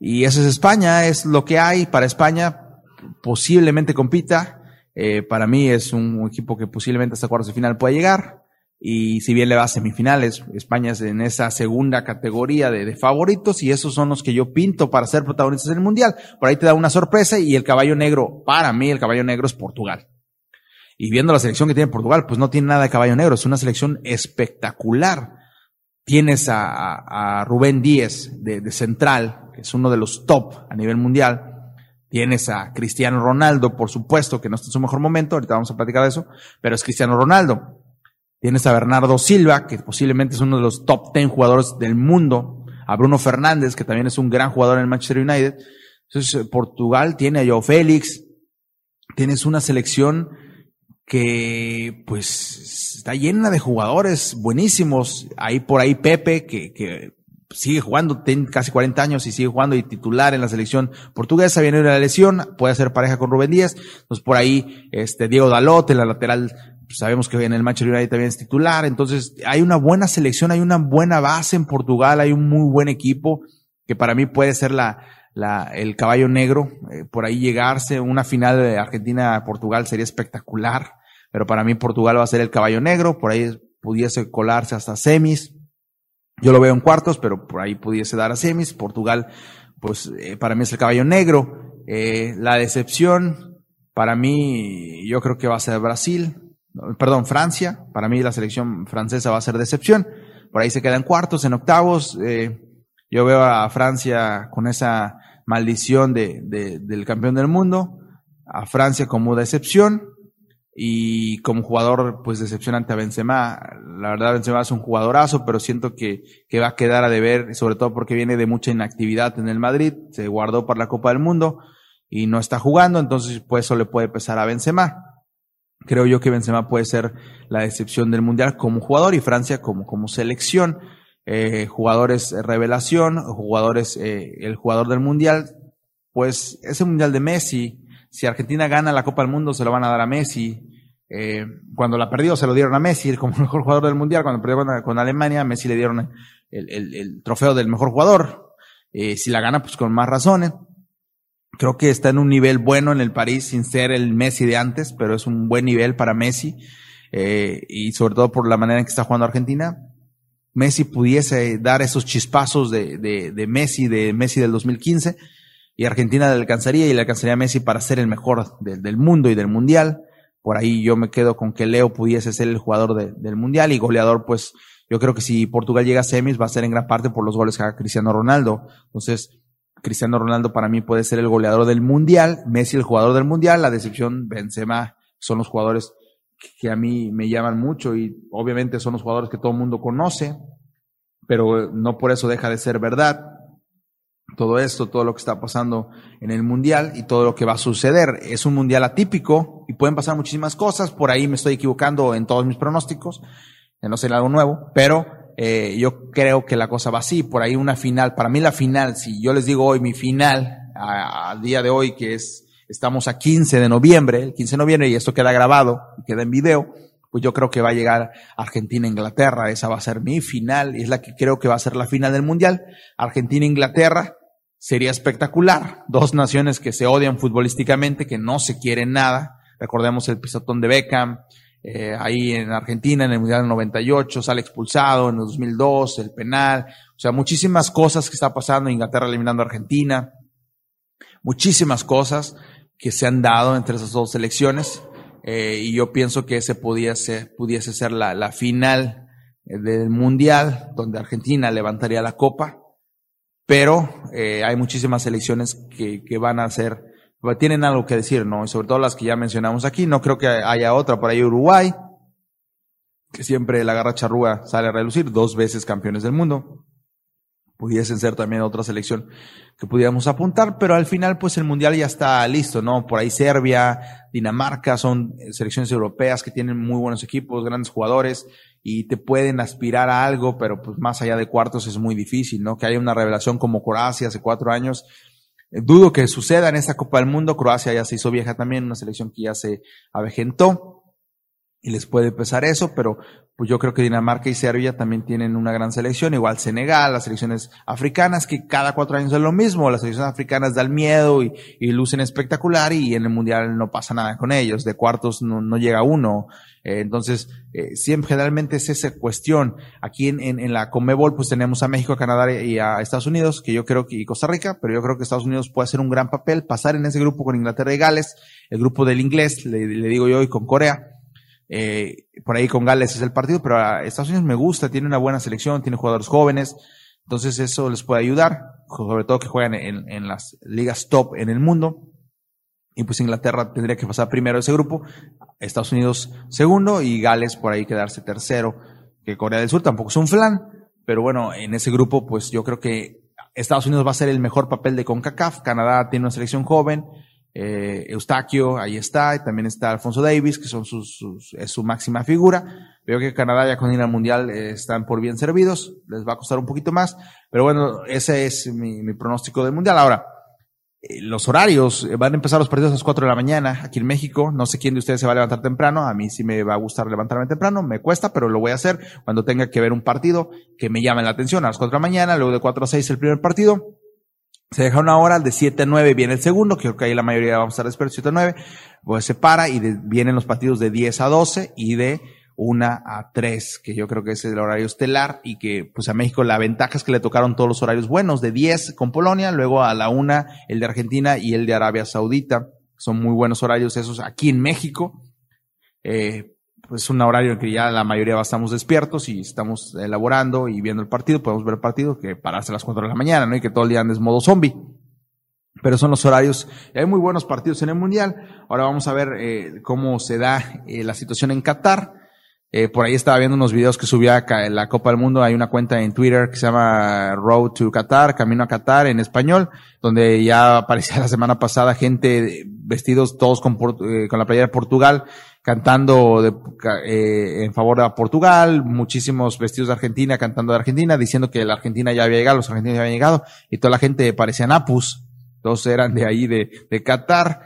Y eso es España, es lo que hay para España, posiblemente compita. Eh, para mí es un, equipo que posiblemente hasta cuartos de final pueda llegar. y si bien le va a semifinales, España es en esa segunda categoría de, favoritos y esos son los que yo pinto para ser protagonistas del Mundial. Por ahí te da una sorpresa y el caballo negro, para mí el caballo negro es Portugal. Y viendo la selección que tiene Portugal, pues no tiene nada de caballo negro, es una selección espectacular. Tienes a, Rubén Díez de, de central, que es uno de los top a nivel mundial. Tienes a Cristiano Ronaldo, por supuesto, que no está en su mejor momento, ahorita vamos a platicar de eso, pero es Cristiano Ronaldo. Tienes a Bernardo Silva, que posiblemente es uno de los top 10 jugadores del mundo. A Bruno Fernández, que también es un gran jugador en el Manchester United. Entonces, Portugal tiene a Joe Félix. Tienes una selección que, pues, está llena de jugadores buenísimos. Ahí por ahí Pepe, que, que sigue jugando, tiene casi 40 años y sigue jugando y titular en la selección portuguesa, viene de la lesión, puede hacer pareja con Rubén Díaz. Entonces por ahí, este, Diego Dalot, en la lateral pues, sabemos que en el Manchester United también es titular, entonces hay una buena selección, hay una buena base en Portugal, hay un muy buen equipo que para mí puede ser la, la, el caballo negro, eh, por ahí llegarse, una final de Argentina-Portugal sería espectacular, pero para mí Portugal va a ser el caballo negro, por ahí pudiese colarse hasta semis, yo lo veo en cuartos, pero por ahí pudiese dar a semis, Portugal, pues eh, para mí es el caballo negro, eh, la decepción, para mí, yo creo que va a ser Brasil perdón, Francia. Para mí la selección francesa va a ser decepción. Por ahí se quedan cuartos, en octavos. Eh, yo veo a Francia con esa maldición de, del campeón del mundo. A Francia como decepción. Y como jugador, pues decepcionante a Benzema. La verdad, Benzema es un jugadorazo, pero siento que, que va a quedar a deber, sobre todo porque viene de mucha inactividad en el Madrid. Se guardó para la Copa del Mundo y no está jugando, entonces pues eso le puede pesar a Benzema. Creo yo que Benzema puede ser la decepción del Mundial como jugador y Francia como, como selección. Eh, jugadores eh, revelación, jugadores, eh, el jugador del Mundial, pues ese Mundial de Messi, si Argentina gana la Copa del Mundo se lo van a dar a Messi. Eh, cuando la perdió se lo dieron a Messi como mejor jugador del Mundial. Cuando perdió con, Alemania, a Messi le dieron el, el, el trofeo del mejor jugador. Eh, si la gana, pues con más razones creo que está en un nivel bueno en el París sin ser el Messi de antes, pero es un buen nivel para Messi eh, y sobre todo por la manera en que está jugando Argentina. Messi pudiese dar esos chispazos de, de, de Messi, de Messi del 2015 y Argentina le alcanzaría y le alcanzaría a Messi para ser el mejor del mundo y del mundial. Por ahí yo me quedo con que Leo pudiese ser el jugador del mundial y goleador, pues yo creo que si Portugal llega a semis va a ser en gran parte por los goles que haga Cristiano Ronaldo. Entonces, Cristiano Ronaldo para mí puede ser el goleador del mundial, Messi el jugador del mundial, la decepción Benzema son los jugadores que a mí me llaman mucho y obviamente son los jugadores que todo el mundo conoce, pero no por eso deja de ser verdad. Todo esto, todo lo que está pasando en el mundial y todo lo que va a suceder. Es un mundial atípico y pueden pasar muchísimas cosas. Por ahí me estoy equivocando en todos mis pronósticos, no ser algo nuevo, pero eh, yo creo que la cosa va así, por ahí una final, para mí la final, si yo les digo hoy mi final, al día de hoy que es, estamos a 15 de noviembre, el 15 de noviembre y esto queda grabado, queda en video, pues yo creo que va a llegar Argentina-Inglaterra, esa va a ser mi final y es la que creo que va a ser la final del Mundial, Argentina-Inglaterra, sería espectacular, dos naciones que se odian futbolísticamente, que no se quieren nada, recordemos el pisotón de Beckham, eh, ahí en Argentina en el Mundial del 98, sale expulsado en el 2002, el penal, o sea, muchísimas cosas que está pasando, Inglaterra eliminando a Argentina, muchísimas cosas que se han dado entre esas dos selecciones, eh, y yo pienso que ese pudiese, pudiese ser la, la final eh, del Mundial, donde Argentina levantaría la copa, pero eh, hay muchísimas selecciones que, que van a ser tienen algo que decir, ¿no? Y sobre todo las que ya mencionamos aquí, no creo que haya otra, por ahí Uruguay, que siempre la garra charrúa sale a relucir, dos veces campeones del mundo. Pudiesen ser también otra selección que pudiéramos apuntar, pero al final pues el mundial ya está listo, ¿no? Por ahí Serbia, Dinamarca son selecciones europeas que tienen muy buenos equipos, grandes jugadores y te pueden aspirar a algo, pero pues más allá de cuartos es muy difícil, ¿no? Que haya una revelación como Croacia hace cuatro años, Dudo que suceda en esta Copa del Mundo. Croacia ya se hizo vieja también, una selección que ya se avejentó. Y les puede pesar eso, pero pues yo creo que Dinamarca y Serbia también tienen una gran selección, igual Senegal, las selecciones africanas, que cada cuatro años es lo mismo, las selecciones africanas dan miedo y, lucen espectacular y en el Mundial no pasa nada con ellos, de cuartos no, llega uno, eh, entonces eh, siempre generalmente es esa cuestión. Aquí en, en, la Comebol pues tenemos a México, a Canadá y a Estados Unidos, que yo creo que, y Costa Rica, pero yo creo que Estados Unidos puede hacer un gran papel, pasar en ese grupo con Inglaterra y Gales, el grupo del inglés, le, le digo yo, y con Corea, eh, por ahí con Gales es el partido, pero a Estados Unidos me gusta, tiene una buena selección, tiene jugadores jóvenes, entonces eso les puede ayudar, sobre todo que juegan en, en las ligas top en el mundo. Y pues Inglaterra tendría que pasar primero ese grupo, Estados Unidos segundo y Gales por ahí quedarse tercero, que Corea del Sur tampoco es un flan, pero bueno, en ese grupo pues yo creo que Estados Unidos va a ser el mejor papel de CONCACAF, Canadá tiene una selección joven, eh, Eustaquio, ahí está, y también está Alfonso Davis, que son sus, es su máxima figura. Veo que Canadá ya con ir al Mundial eh, están por bien servidos, les va a costar un poquito más, pero bueno, ese es mi, mi pronóstico del Mundial. Ahora, eh, los horarios, eh, van a empezar los partidos a las 4 de la mañana aquí en México, no sé quién de ustedes se va a levantar temprano, a mí sí me va a gustar levantarme temprano, me cuesta, pero lo voy a hacer cuando tenga que ver un partido que me llame la atención a las 4 de la mañana, luego de 4 a 6 el primer partido, se deja una hora, de 7 a 9 viene el segundo, creo que ahí la mayoría vamos a estar despiertos, 7 a 9, pues se para y vienen los partidos de 10 a 12 y de 1 a 3, que yo creo que es el horario estelar y que pues a México la ventaja es que le tocaron todos los horarios buenos, de 10 con Polonia, luego a la 1 el de Argentina y el de Arabia Saudita, son muy buenos horarios esos aquí en México. Eh, pues un horario en que ya la mayoría estamos despiertos y estamos elaborando y viendo el partido, podemos ver el partido que pararse a las 4 de la mañana, ¿no? Y que todo el día andes modo zombie. Pero son los horarios. Hay muy buenos partidos en el Mundial. Ahora vamos a ver eh, cómo se da eh, la situación en Qatar. Eh, por ahí estaba viendo unos videos que subía la Copa del Mundo. Hay una cuenta en Twitter que se llama Road to Qatar, Camino a Qatar en español, donde ya aparecía la semana pasada gente vestidos todos con, con la playera de Portugal, cantando de, eh, en favor de Portugal, muchísimos vestidos de Argentina cantando de Argentina, diciendo que la Argentina ya había llegado, los argentinos ya habían llegado, y toda la gente parecía Napus todos eran de ahí de, de Qatar,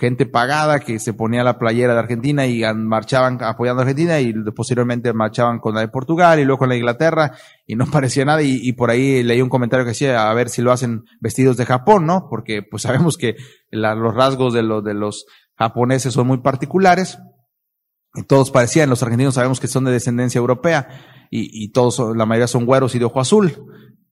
gente pagada que se ponía la playera de Argentina y marchaban apoyando a Argentina y posteriormente marchaban con la de Portugal y luego con la Inglaterra y no parecía nada y, por ahí leí un comentario que decía a ver si lo hacen vestidos de Japón, ¿no? Porque pues sabemos que los rasgos de, los de los japoneses son muy particulares. Todos parecían, los argentinos sabemos que son de descendencia europea y, y todos, la mayoría son güeros y de ojo azul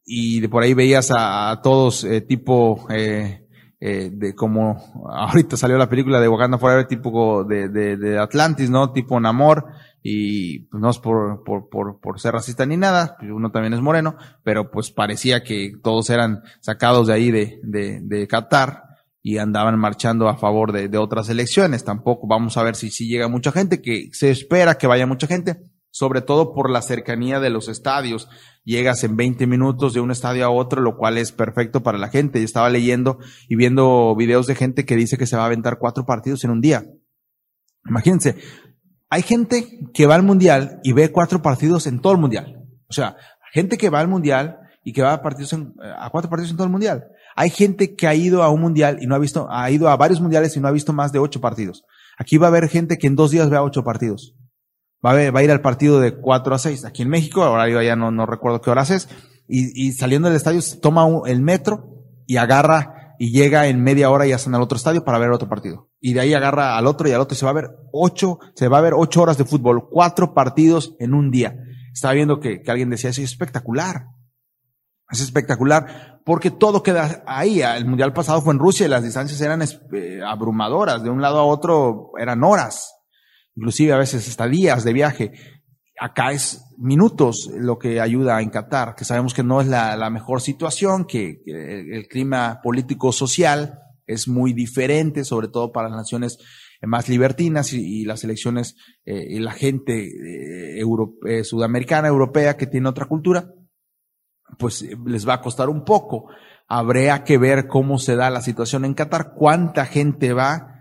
y de por ahí veías a, todos eh, tipo eh, eh, de como ahorita salió la película de Wakanda Forever tipo de, de, de Atlantis, ¿no? Tipo Namor y pues, no es por, por, por, por ser racista ni nada, pues, uno también es moreno, pero pues parecía que todos eran sacados de ahí de, de, de Qatar y andaban marchando a favor de, de otras elecciones. Tampoco vamos a ver si, si llega mucha gente, que se espera que vaya mucha gente, sobre todo por la cercanía de los estadios llegas en 20 minutos de un estadio a otro, lo cual es perfecto para la gente. Yo estaba leyendo y viendo videos de gente que dice que se va a aventar cuatro partidos en un día. Imagínense, hay gente que va al mundial y ve cuatro partidos en todo el mundial. O sea, gente que va al mundial y que va a partidos a cuatro partidos en todo el mundial. Hay gente que ha ido a un mundial y no ha visto, ha ido a varios mundiales y no ha visto más de ocho partidos. Aquí va a haber gente que en dos días vea ocho partidos va a, ir al partido de 4 a 6 aquí en México, horario ya no, no recuerdo qué horas es, y, saliendo del estadio toma el metro y agarra y llega en media hora y ya está en el otro estadio para ver otro partido. Y de ahí agarra al otro y al otro y se va a ver ocho, se va a ver ocho horas de fútbol, cuatro partidos en un día. Estaba viendo que, que alguien decía eso es espectacular. Es espectacular porque todo queda ahí. El mundial pasado fue en Rusia y las distancias eran eh, abrumadoras. De un lado a otro eran horas inclusive a veces hasta días de viaje. Acá es minutos lo que ayuda en Qatar, que sabemos que no es la, mejor situación, que, el clima político-social es muy diferente, sobre todo para las naciones más libertinas y, las elecciones eh, y la gente eh, sudamericana, europea, que tiene otra cultura, pues les va a costar un poco. Habría que ver cómo se da la situación en Qatar, cuánta gente va,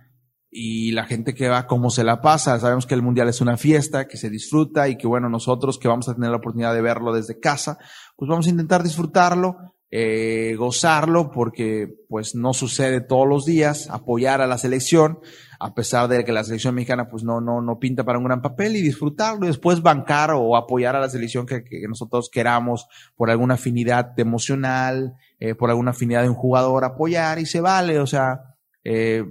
y la gente que va, cómo se la pasa. Sabemos que el mundial es una fiesta, que se disfruta y que bueno, nosotros que vamos a tener la oportunidad de verlo desde casa, pues vamos a intentar disfrutarlo. Eh, gozarlo porque pues no sucede todos los días, apoyar a la selección, a pesar de que la selección mexicana pues no, no, no pinta para un gran papel y disfrutarlo y después bancar o apoyar a la selección que, que nosotros queramos por alguna afinidad emocional, eh, por alguna afinidad de un jugador, apoyar y se vale, o sea, eh,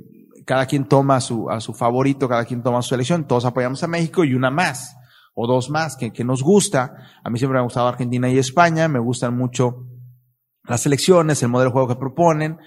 cada quien toma a su, a su favorito, cada quien toma su selección, todos apoyamos a México y una más o dos más que, que nos gusta. A mí siempre me ha gustado Argentina y España, me gustan mucho las selecciones, el modelo de juego que proponen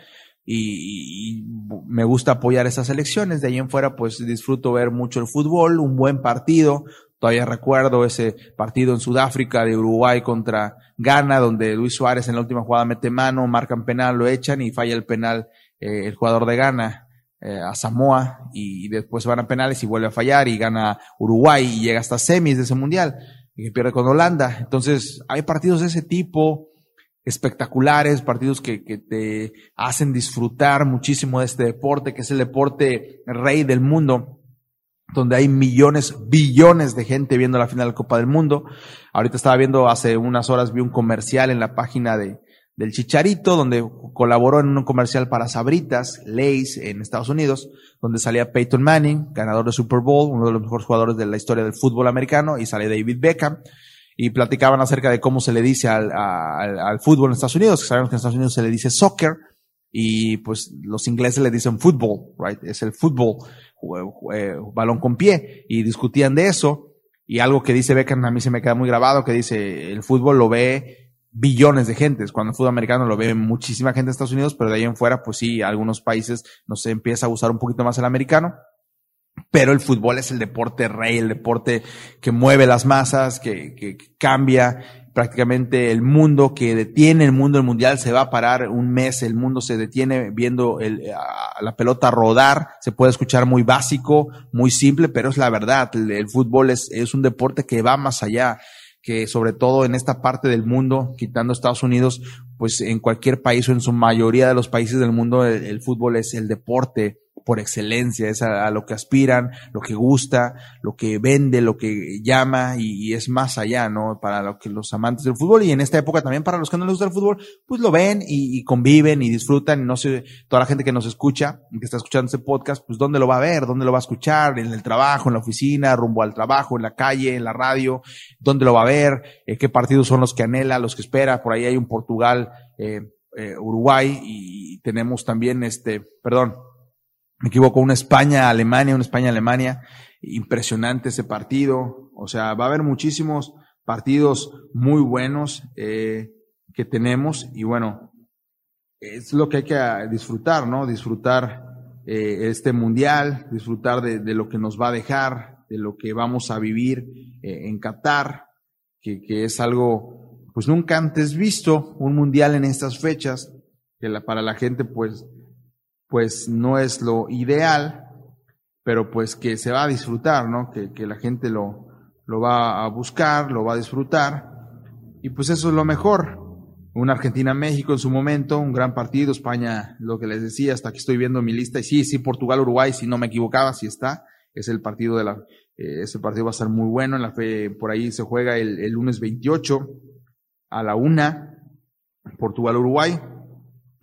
y, me gusta apoyar esas selecciones. De ahí en fuera, pues disfruto ver mucho el fútbol, un buen partido. Todavía recuerdo ese partido en Sudáfrica de Uruguay contra Ghana, donde Luis Suárez en la última jugada mete mano, marcan penal, lo echan y falla el penal eh, el jugador de Ghana eh, a Samoa y, y después van a penales y vuelve a fallar y gana Uruguay y llega hasta semis de ese mundial y pierde con Holanda. Entonces hay partidos de ese tipo espectaculares, partidos que, que, te hacen disfrutar muchísimo de este deporte, que es el deporte rey del mundo, donde hay millones, billones de gente viendo la final de la Copa del Mundo. Ahorita estaba viendo, hace unas horas vi un comercial en la página de, del Chicharito, donde colaboró en un comercial para Sabritas, Lays, en Estados Unidos, donde salía Peyton Manning, ganador de Super Bowl, uno de los mejores jugadores de la historia del fútbol americano, y sale David Beckham y platicaban acerca de cómo se le dice al, al, al, fútbol en Estados Unidos, que sabemos que en Estados Unidos se le dice soccer, y pues los ingleses le dicen fútbol, right? Es el fútbol, eh, balón con pie, y discutían de eso, y algo que dice Beckham a mí se me queda muy grabado, que dice, el fútbol lo ve billones de gentes, cuando el fútbol americano lo ve muchísima gente en Estados Unidos, pero de ahí en fuera, pues sí, algunos países, no se empieza a usar un poquito más el americano, pero el fútbol es el deporte rey, el deporte que mueve las masas, que, que, cambia prácticamente el mundo, que detiene el mundo, el mundial se va a parar un mes, el mundo se detiene viendo la pelota rodar, se puede escuchar muy básico, muy simple, pero es la verdad, el, fútbol es, es un deporte que va más allá que sobre todo en esta parte del mundo, quitando Estados Unidos, pues en cualquier país o en su mayoría de los países del mundo el fútbol es el deporte por excelencia, es a, lo que aspiran, lo que gusta, lo que vende, lo que llama y, y, es más allá, ¿no? Para lo que los amantes del fútbol y en esta época también para los que no les gusta el fútbol, pues lo ven y, y conviven y disfrutan y no sé, toda la gente que nos escucha, que está escuchando este podcast, pues dónde lo va a ver, dónde lo va a escuchar, en el trabajo, en la oficina, rumbo al trabajo, en la calle, en la radio, dónde lo va a ver, eh, qué partidos son los que anhela, los que espera, por ahí hay un Portugal, eh, eh, Uruguay y tenemos también este, perdón, me equivoco, una España-Alemania, una España-Alemania, impresionante ese partido, o sea, va a haber muchísimos partidos muy buenos eh, que tenemos y bueno, es lo que hay que disfrutar, ¿no? Disfrutar eh, este mundial, disfrutar de, de, lo que nos va a dejar, de lo que vamos a vivir eh, en Qatar, que, que, es algo pues nunca antes visto, un mundial en estas fechas, que la, para la gente pues pues no es lo ideal, pero pues que se va a disfrutar, ¿no? Que, que la gente lo, lo va a buscar, lo va a disfrutar, y pues eso es lo mejor. Un Argentina-México en su momento, un gran partido, España, lo que les decía, hasta que estoy viendo mi lista, y sí, sí, Portugal-Uruguay, si no me equivocaba, sí está, es el partido de la, eh, ese partido va a ser muy bueno, en la fe, por ahí se juega el, el lunes 28 a la una, Portugal-Uruguay,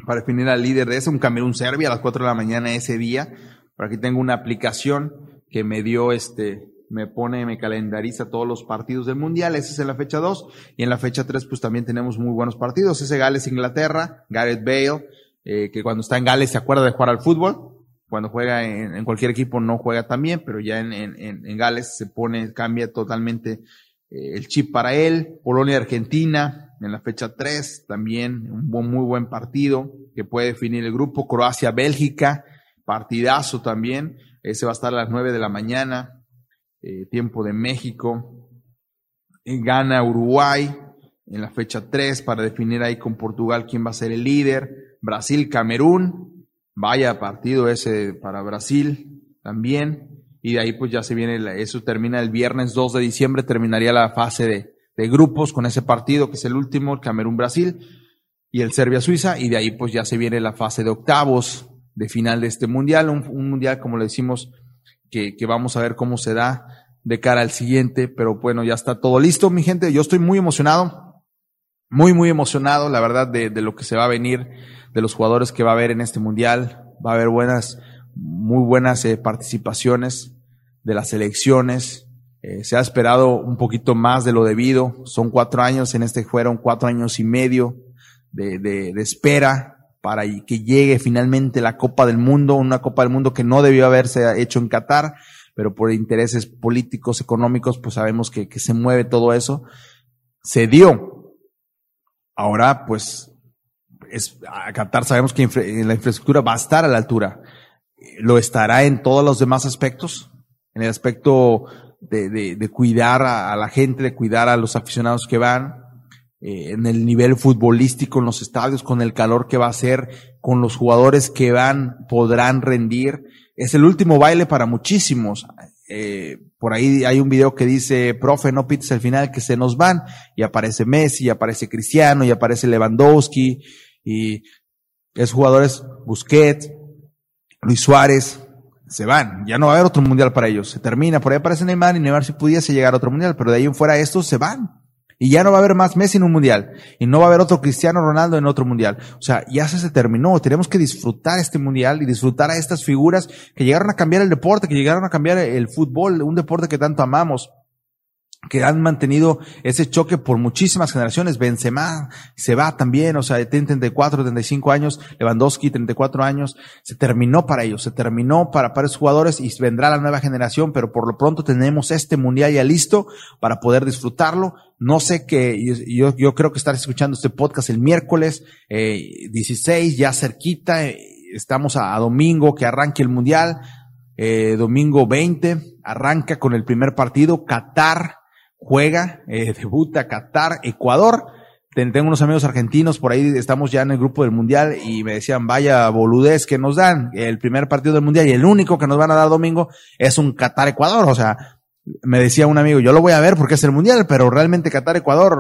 para definir al líder de ese, un Camerún-Serbia a las 4 de la mañana ese día. Por aquí tengo una aplicación que me dio este, me pone, me calendariza todos los partidos del Mundial, ese es en la fecha 2, y en la fecha 3 pues también tenemos muy buenos partidos, ese Gales-Inglaterra, Gareth Bale, eh, que cuando está en Gales se acuerda de jugar al fútbol, cuando juega en, en cualquier equipo no juega tan bien, pero ya en, en, en Gales se pone, cambia totalmente eh, el chip para él, Polonia-Argentina, en la fecha 3, también un muy buen partido que puede definir el grupo. Croacia-Bélgica, partidazo también. Ese va a estar a las 9 de la mañana, eh, tiempo de México. Gana Uruguay en la fecha 3 para definir ahí con Portugal quién va a ser el líder. Brasil-Camerún, vaya partido ese para Brasil también. Y de ahí pues ya se viene, eso termina el viernes 2 de diciembre, terminaría la fase de, de grupos con ese partido que es el último, el Camerún-Brasil y el Serbia-Suiza, y de ahí pues ya se viene la fase de octavos de final de este mundial, un, un mundial como le decimos que, que, vamos a ver cómo se da de cara al siguiente, pero bueno, ya está todo listo, mi gente, yo estoy muy emocionado, muy, muy emocionado, la verdad, de, de lo que se va a venir, de los jugadores que va a haber en este mundial. Va a haber buenas, muy buenas eh, participaciones de las elecciones. Eh, se ha esperado un poquito más de lo debido. Son cuatro años, en este fueron cuatro años y medio de, de, espera para que llegue finalmente la Copa del Mundo, una Copa del Mundo que no debió haberse hecho en Qatar, pero por intereses políticos, económicos, pues sabemos que, que se mueve todo eso. Se dio. Ahora, pues, es, a Qatar sabemos que la infraestructura va a estar a la altura. Lo estará en todos los demás aspectos, en el aspecto de, de, de cuidar a, la gente, de cuidar a los aficionados que van, eh, en el nivel futbolístico en los estadios, con el calor que va a ser, con los jugadores que van, podrán rendir. Es el último baile para muchísimos. Eh, por ahí hay un video que dice, profe, no pites al final que se nos van, y aparece Messi, y aparece Cristiano, y aparece Lewandowski, y es jugadores Busquets, Luis Suárez, se van. Ya no va a haber otro mundial para ellos. Se termina. Por ahí aparece Neymar y Neymar si pudiese llegar a otro mundial, pero de ahí en fuera estos se van. Y ya no va a haber más Messi en un mundial. Y no va a haber otro Cristiano Ronaldo en otro mundial. O sea, ya se, se terminó. Tenemos que disfrutar este mundial y disfrutar a estas figuras que llegaron a cambiar el deporte, que llegaron a cambiar el fútbol, un deporte que tanto amamos que han mantenido ese choque por muchísimas generaciones. Benzema se va también, o sea, tiene 34, 35 años, Lewandowski 34 años, se terminó para ellos, se terminó para, esos jugadores y vendrá la nueva generación, pero por lo pronto tenemos este mundial ya listo para poder disfrutarlo. No sé qué, yo, yo creo que estar escuchando este podcast el miércoles eh, 16, ya cerquita, eh, estamos a, a, domingo que arranque el mundial, eh, domingo 20, arranca con el primer partido, Qatar, juega, eh, debuta Qatar, Ecuador. Tengo unos amigos argentinos, por ahí estamos ya en el grupo del Mundial y me decían, vaya boludez que nos dan el primer partido del Mundial y el único que nos van a dar domingo es un Qatar-Ecuador. O sea, me decía un amigo, yo lo voy a ver porque es el Mundial, pero realmente Qatar-Ecuador,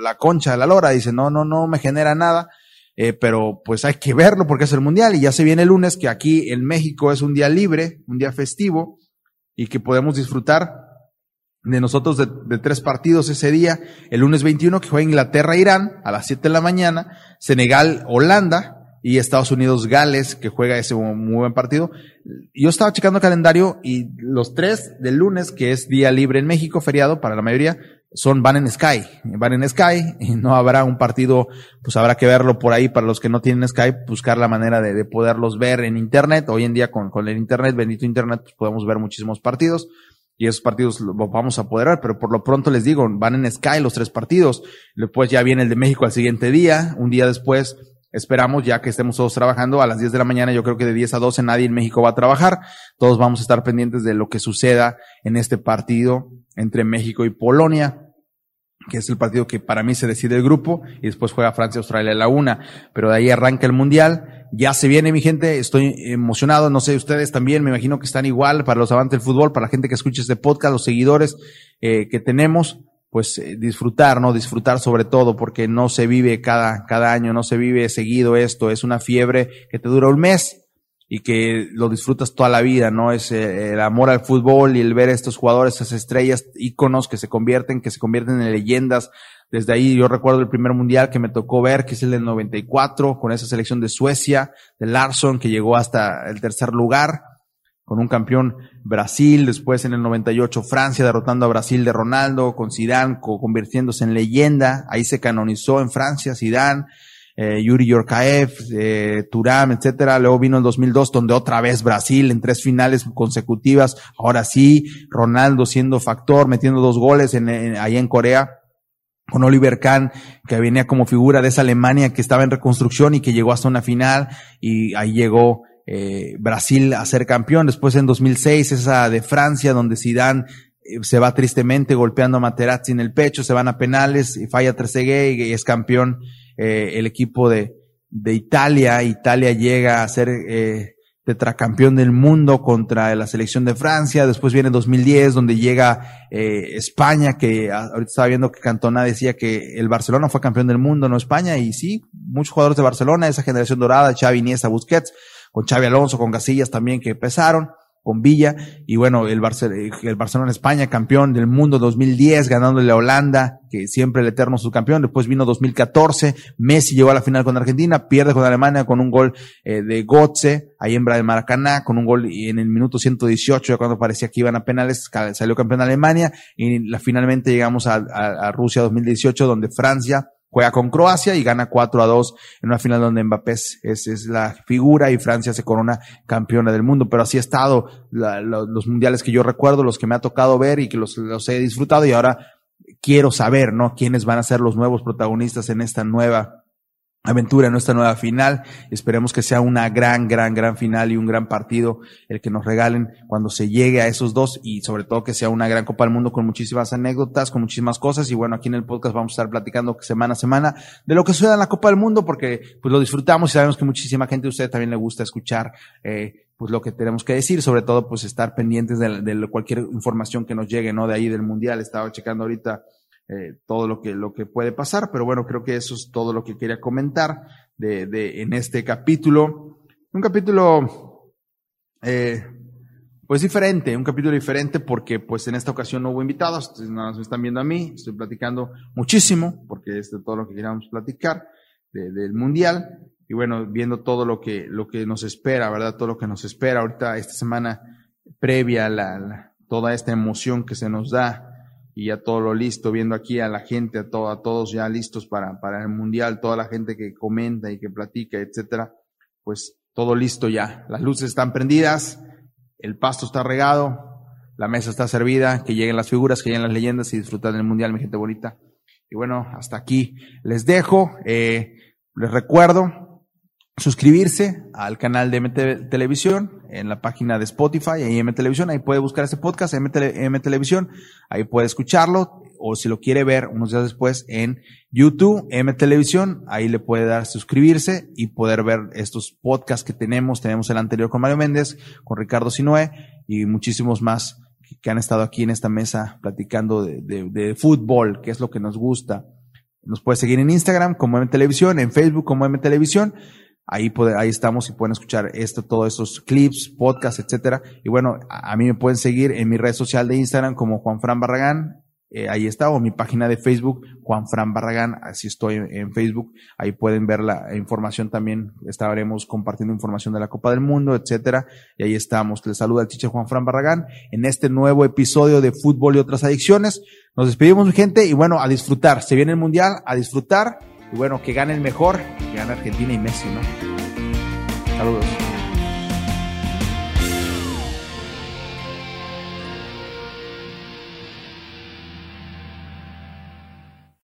la concha la lora, dice, no, no, no me genera nada. Eh, pero pues hay que verlo porque es el Mundial y ya se viene el lunes que aquí en México es un día libre, un día festivo y que podemos disfrutar de nosotros de, de, tres partidos ese día, el lunes 21 que juega Inglaterra-Irán a las 7 de la mañana, Senegal-Holanda y Estados Unidos-Gales que juega ese muy buen partido. Yo estaba checando el calendario y los tres del lunes, que es día libre en México, feriado para la mayoría, son van en Sky, van en Sky y no habrá un partido, pues habrá que verlo por ahí. Para los que no tienen Sky, buscar la manera de, de poderlos ver en Internet. Hoy en día con, con el Internet, bendito Internet, pues podemos ver muchísimos partidos y esos partidos los vamos a poder ver, pero por lo pronto les digo, van en Sky los tres partidos, después ya viene el de México al siguiente día, un día después esperamos ya que estemos todos trabajando. A las 10 de la mañana, yo creo que de 10 a 12 nadie en México va a trabajar, todos vamos a estar pendientes de lo que suceda en este partido entre México y Polonia que es el partido que para mí se decide el grupo, y después juega Francia-Australia la una, pero de ahí arranca el Mundial, ya se viene mi gente, estoy emocionado, no sé, ustedes también, me imagino que están igual para los amantes del fútbol, para la gente que escucha este podcast, los seguidores eh, que tenemos, pues eh, disfrutar, ¿no? Disfrutar sobre todo, porque no se vive cada, cada año, no se vive seguido esto, es una fiebre que te dura un mes, y que lo disfrutas toda la vida, ¿no? Es eh, el amor al fútbol y el ver a estos jugadores, estas estrellas, íconos que se convierten, que se convierten en leyendas. Desde ahí yo recuerdo el primer mundial que me tocó ver, que es el del 94, con esa selección de Suecia, de Larsson, que llegó hasta el tercer lugar, con un campeón Brasil, después en el 98 Francia derrotando a Brasil de Ronaldo, con Zidane convirtiéndose en leyenda, ahí se canonizó en Francia Zidane, eh, Yuri Yorkaev, eh, Turam, etcétera. Luego vino el 2002 donde otra vez Brasil en tres finales consecutivas. Ahora sí, Ronaldo siendo factor, metiendo dos goles en, en, en Corea con Oliver Kahn, que venía como figura de esa Alemania que estaba en reconstrucción y que llegó hasta una final y ahí llegó eh, Brasil a ser campeón. Después en 2006 esa de Francia donde Zidane se va tristemente golpeando a Materazzi en el pecho, se van a penales y falla Trezeguet es campeón eh, el equipo de, de Italia. Italia llega a ser eh, tetracampeón del mundo contra la selección de Francia. Después viene 2010, donde llega eh, España, que ahorita estaba viendo que Cantona decía que el Barcelona fue campeón del mundo, no España. Y sí, muchos jugadores de Barcelona, esa generación dorada, Xavi, Iniesta, Busquets, con Xavi Alonso, con Casillas también que pesaron. Con Villa. Y bueno, el, el Barcelona España, campeón del mundo 2010, ganándole a Holanda, que siempre el eterno subcampeón. Después vino 2014, Messi llegó a la final con Argentina, pierde con Alemania con un gol eh, de Gotze, ahí en de Maracaná, con un gol en el minuto 118, ya cuando parecía que iban a penales, salió campeón de Alemania. Y la, finalmente llegamos a, a Rusia 2018, donde Francia juega con Croacia y gana 4 a 2 en una final donde Mbappé es, es, la figura y Francia se corona campeona del mundo. Pero así ha estado los mundiales que yo recuerdo, los que me ha tocado ver y que los, los he disfrutado y ahora quiero saber, ¿no? Quiénes van a ser los nuevos protagonistas en esta nueva aventura en nuestra nueva final. Esperemos que sea una gran, gran, gran final y un gran partido el que nos regalen cuando se llegue a esos dos y sobre todo que sea una gran Copa del Mundo con muchísimas anécdotas, con muchísimas cosas y bueno, aquí en el podcast vamos a estar platicando semana a semana de lo que sucede en la Copa del Mundo porque pues lo disfrutamos y sabemos que muchísima gente de ustedes también le gusta escuchar eh, pues lo que tenemos que decir, sobre todo pues estar pendientes de, de cualquier información que nos llegue, ¿no? De ahí del Mundial, estaba checando ahorita eh, todo lo que, lo que puede pasar, pero bueno, creo que eso es todo lo que quería comentar de, de en este capítulo. Un capítulo, eh, pues diferente, un capítulo diferente porque pues en esta ocasión no hubo invitados, ustedes nada más me están viendo a mí, estoy platicando muchísimo porque es de todo lo que queríamos platicar del mundial y bueno, viendo todo lo que, lo que nos espera, ¿verdad? Todo lo que nos espera ahorita esta semana previa a la, toda esta emoción que se nos da y ya todo lo listo, viendo aquí a la gente, a, todo, a todos ya listos para, para el mundial, toda la gente que comenta y que platica, etcétera, pues todo listo ya. Las luces están prendidas, el pasto está regado, la mesa está servida, que lleguen las figuras, que lleguen las leyendas y disfrutar del mundial, mi gente bonita. Y bueno, hasta aquí les dejo. Eh, les recuerdo, suscribirse al canal de MT Televisión en la página de Spotify, y M Televisión, ahí puede buscar ese podcast, M, Televisión, ahí puede escucharlo, o si lo quiere ver unos días después en YouTube, M Televisión, ahí le puede dar suscribirse y poder ver estos podcasts que tenemos, tenemos el anterior con Mario Méndez, con Ricardo Sinoé y muchísimos más que han estado aquí en esta mesa platicando de, de, de fútbol, que es lo que nos gusta. Nos puede seguir en Instagram como M Televisión, en Facebook como M Televisión. Ahí, puede, ahí estamos y pueden escuchar esto, todos esos clips, podcasts, etcétera. Y bueno, a, mí me pueden seguir en mi red social de Instagram como Juan Fran Barragán. Eh, ahí está, o mi página de Facebook, Juan Fran Barragán, así estoy en, Facebook. Ahí pueden ver la información también. Estaremos compartiendo información de la Copa del Mundo, etcétera. Y ahí estamos. Les saluda el teacher Juan Fran Barragán en este nuevo episodio de Fútbol y otras adicciones. Nos despedimos, gente, y bueno, a disfrutar. Se viene el Mundial, a disfrutar y bueno, que gane el mejor, que gane Argentina y Messi, ¿no? Saludos.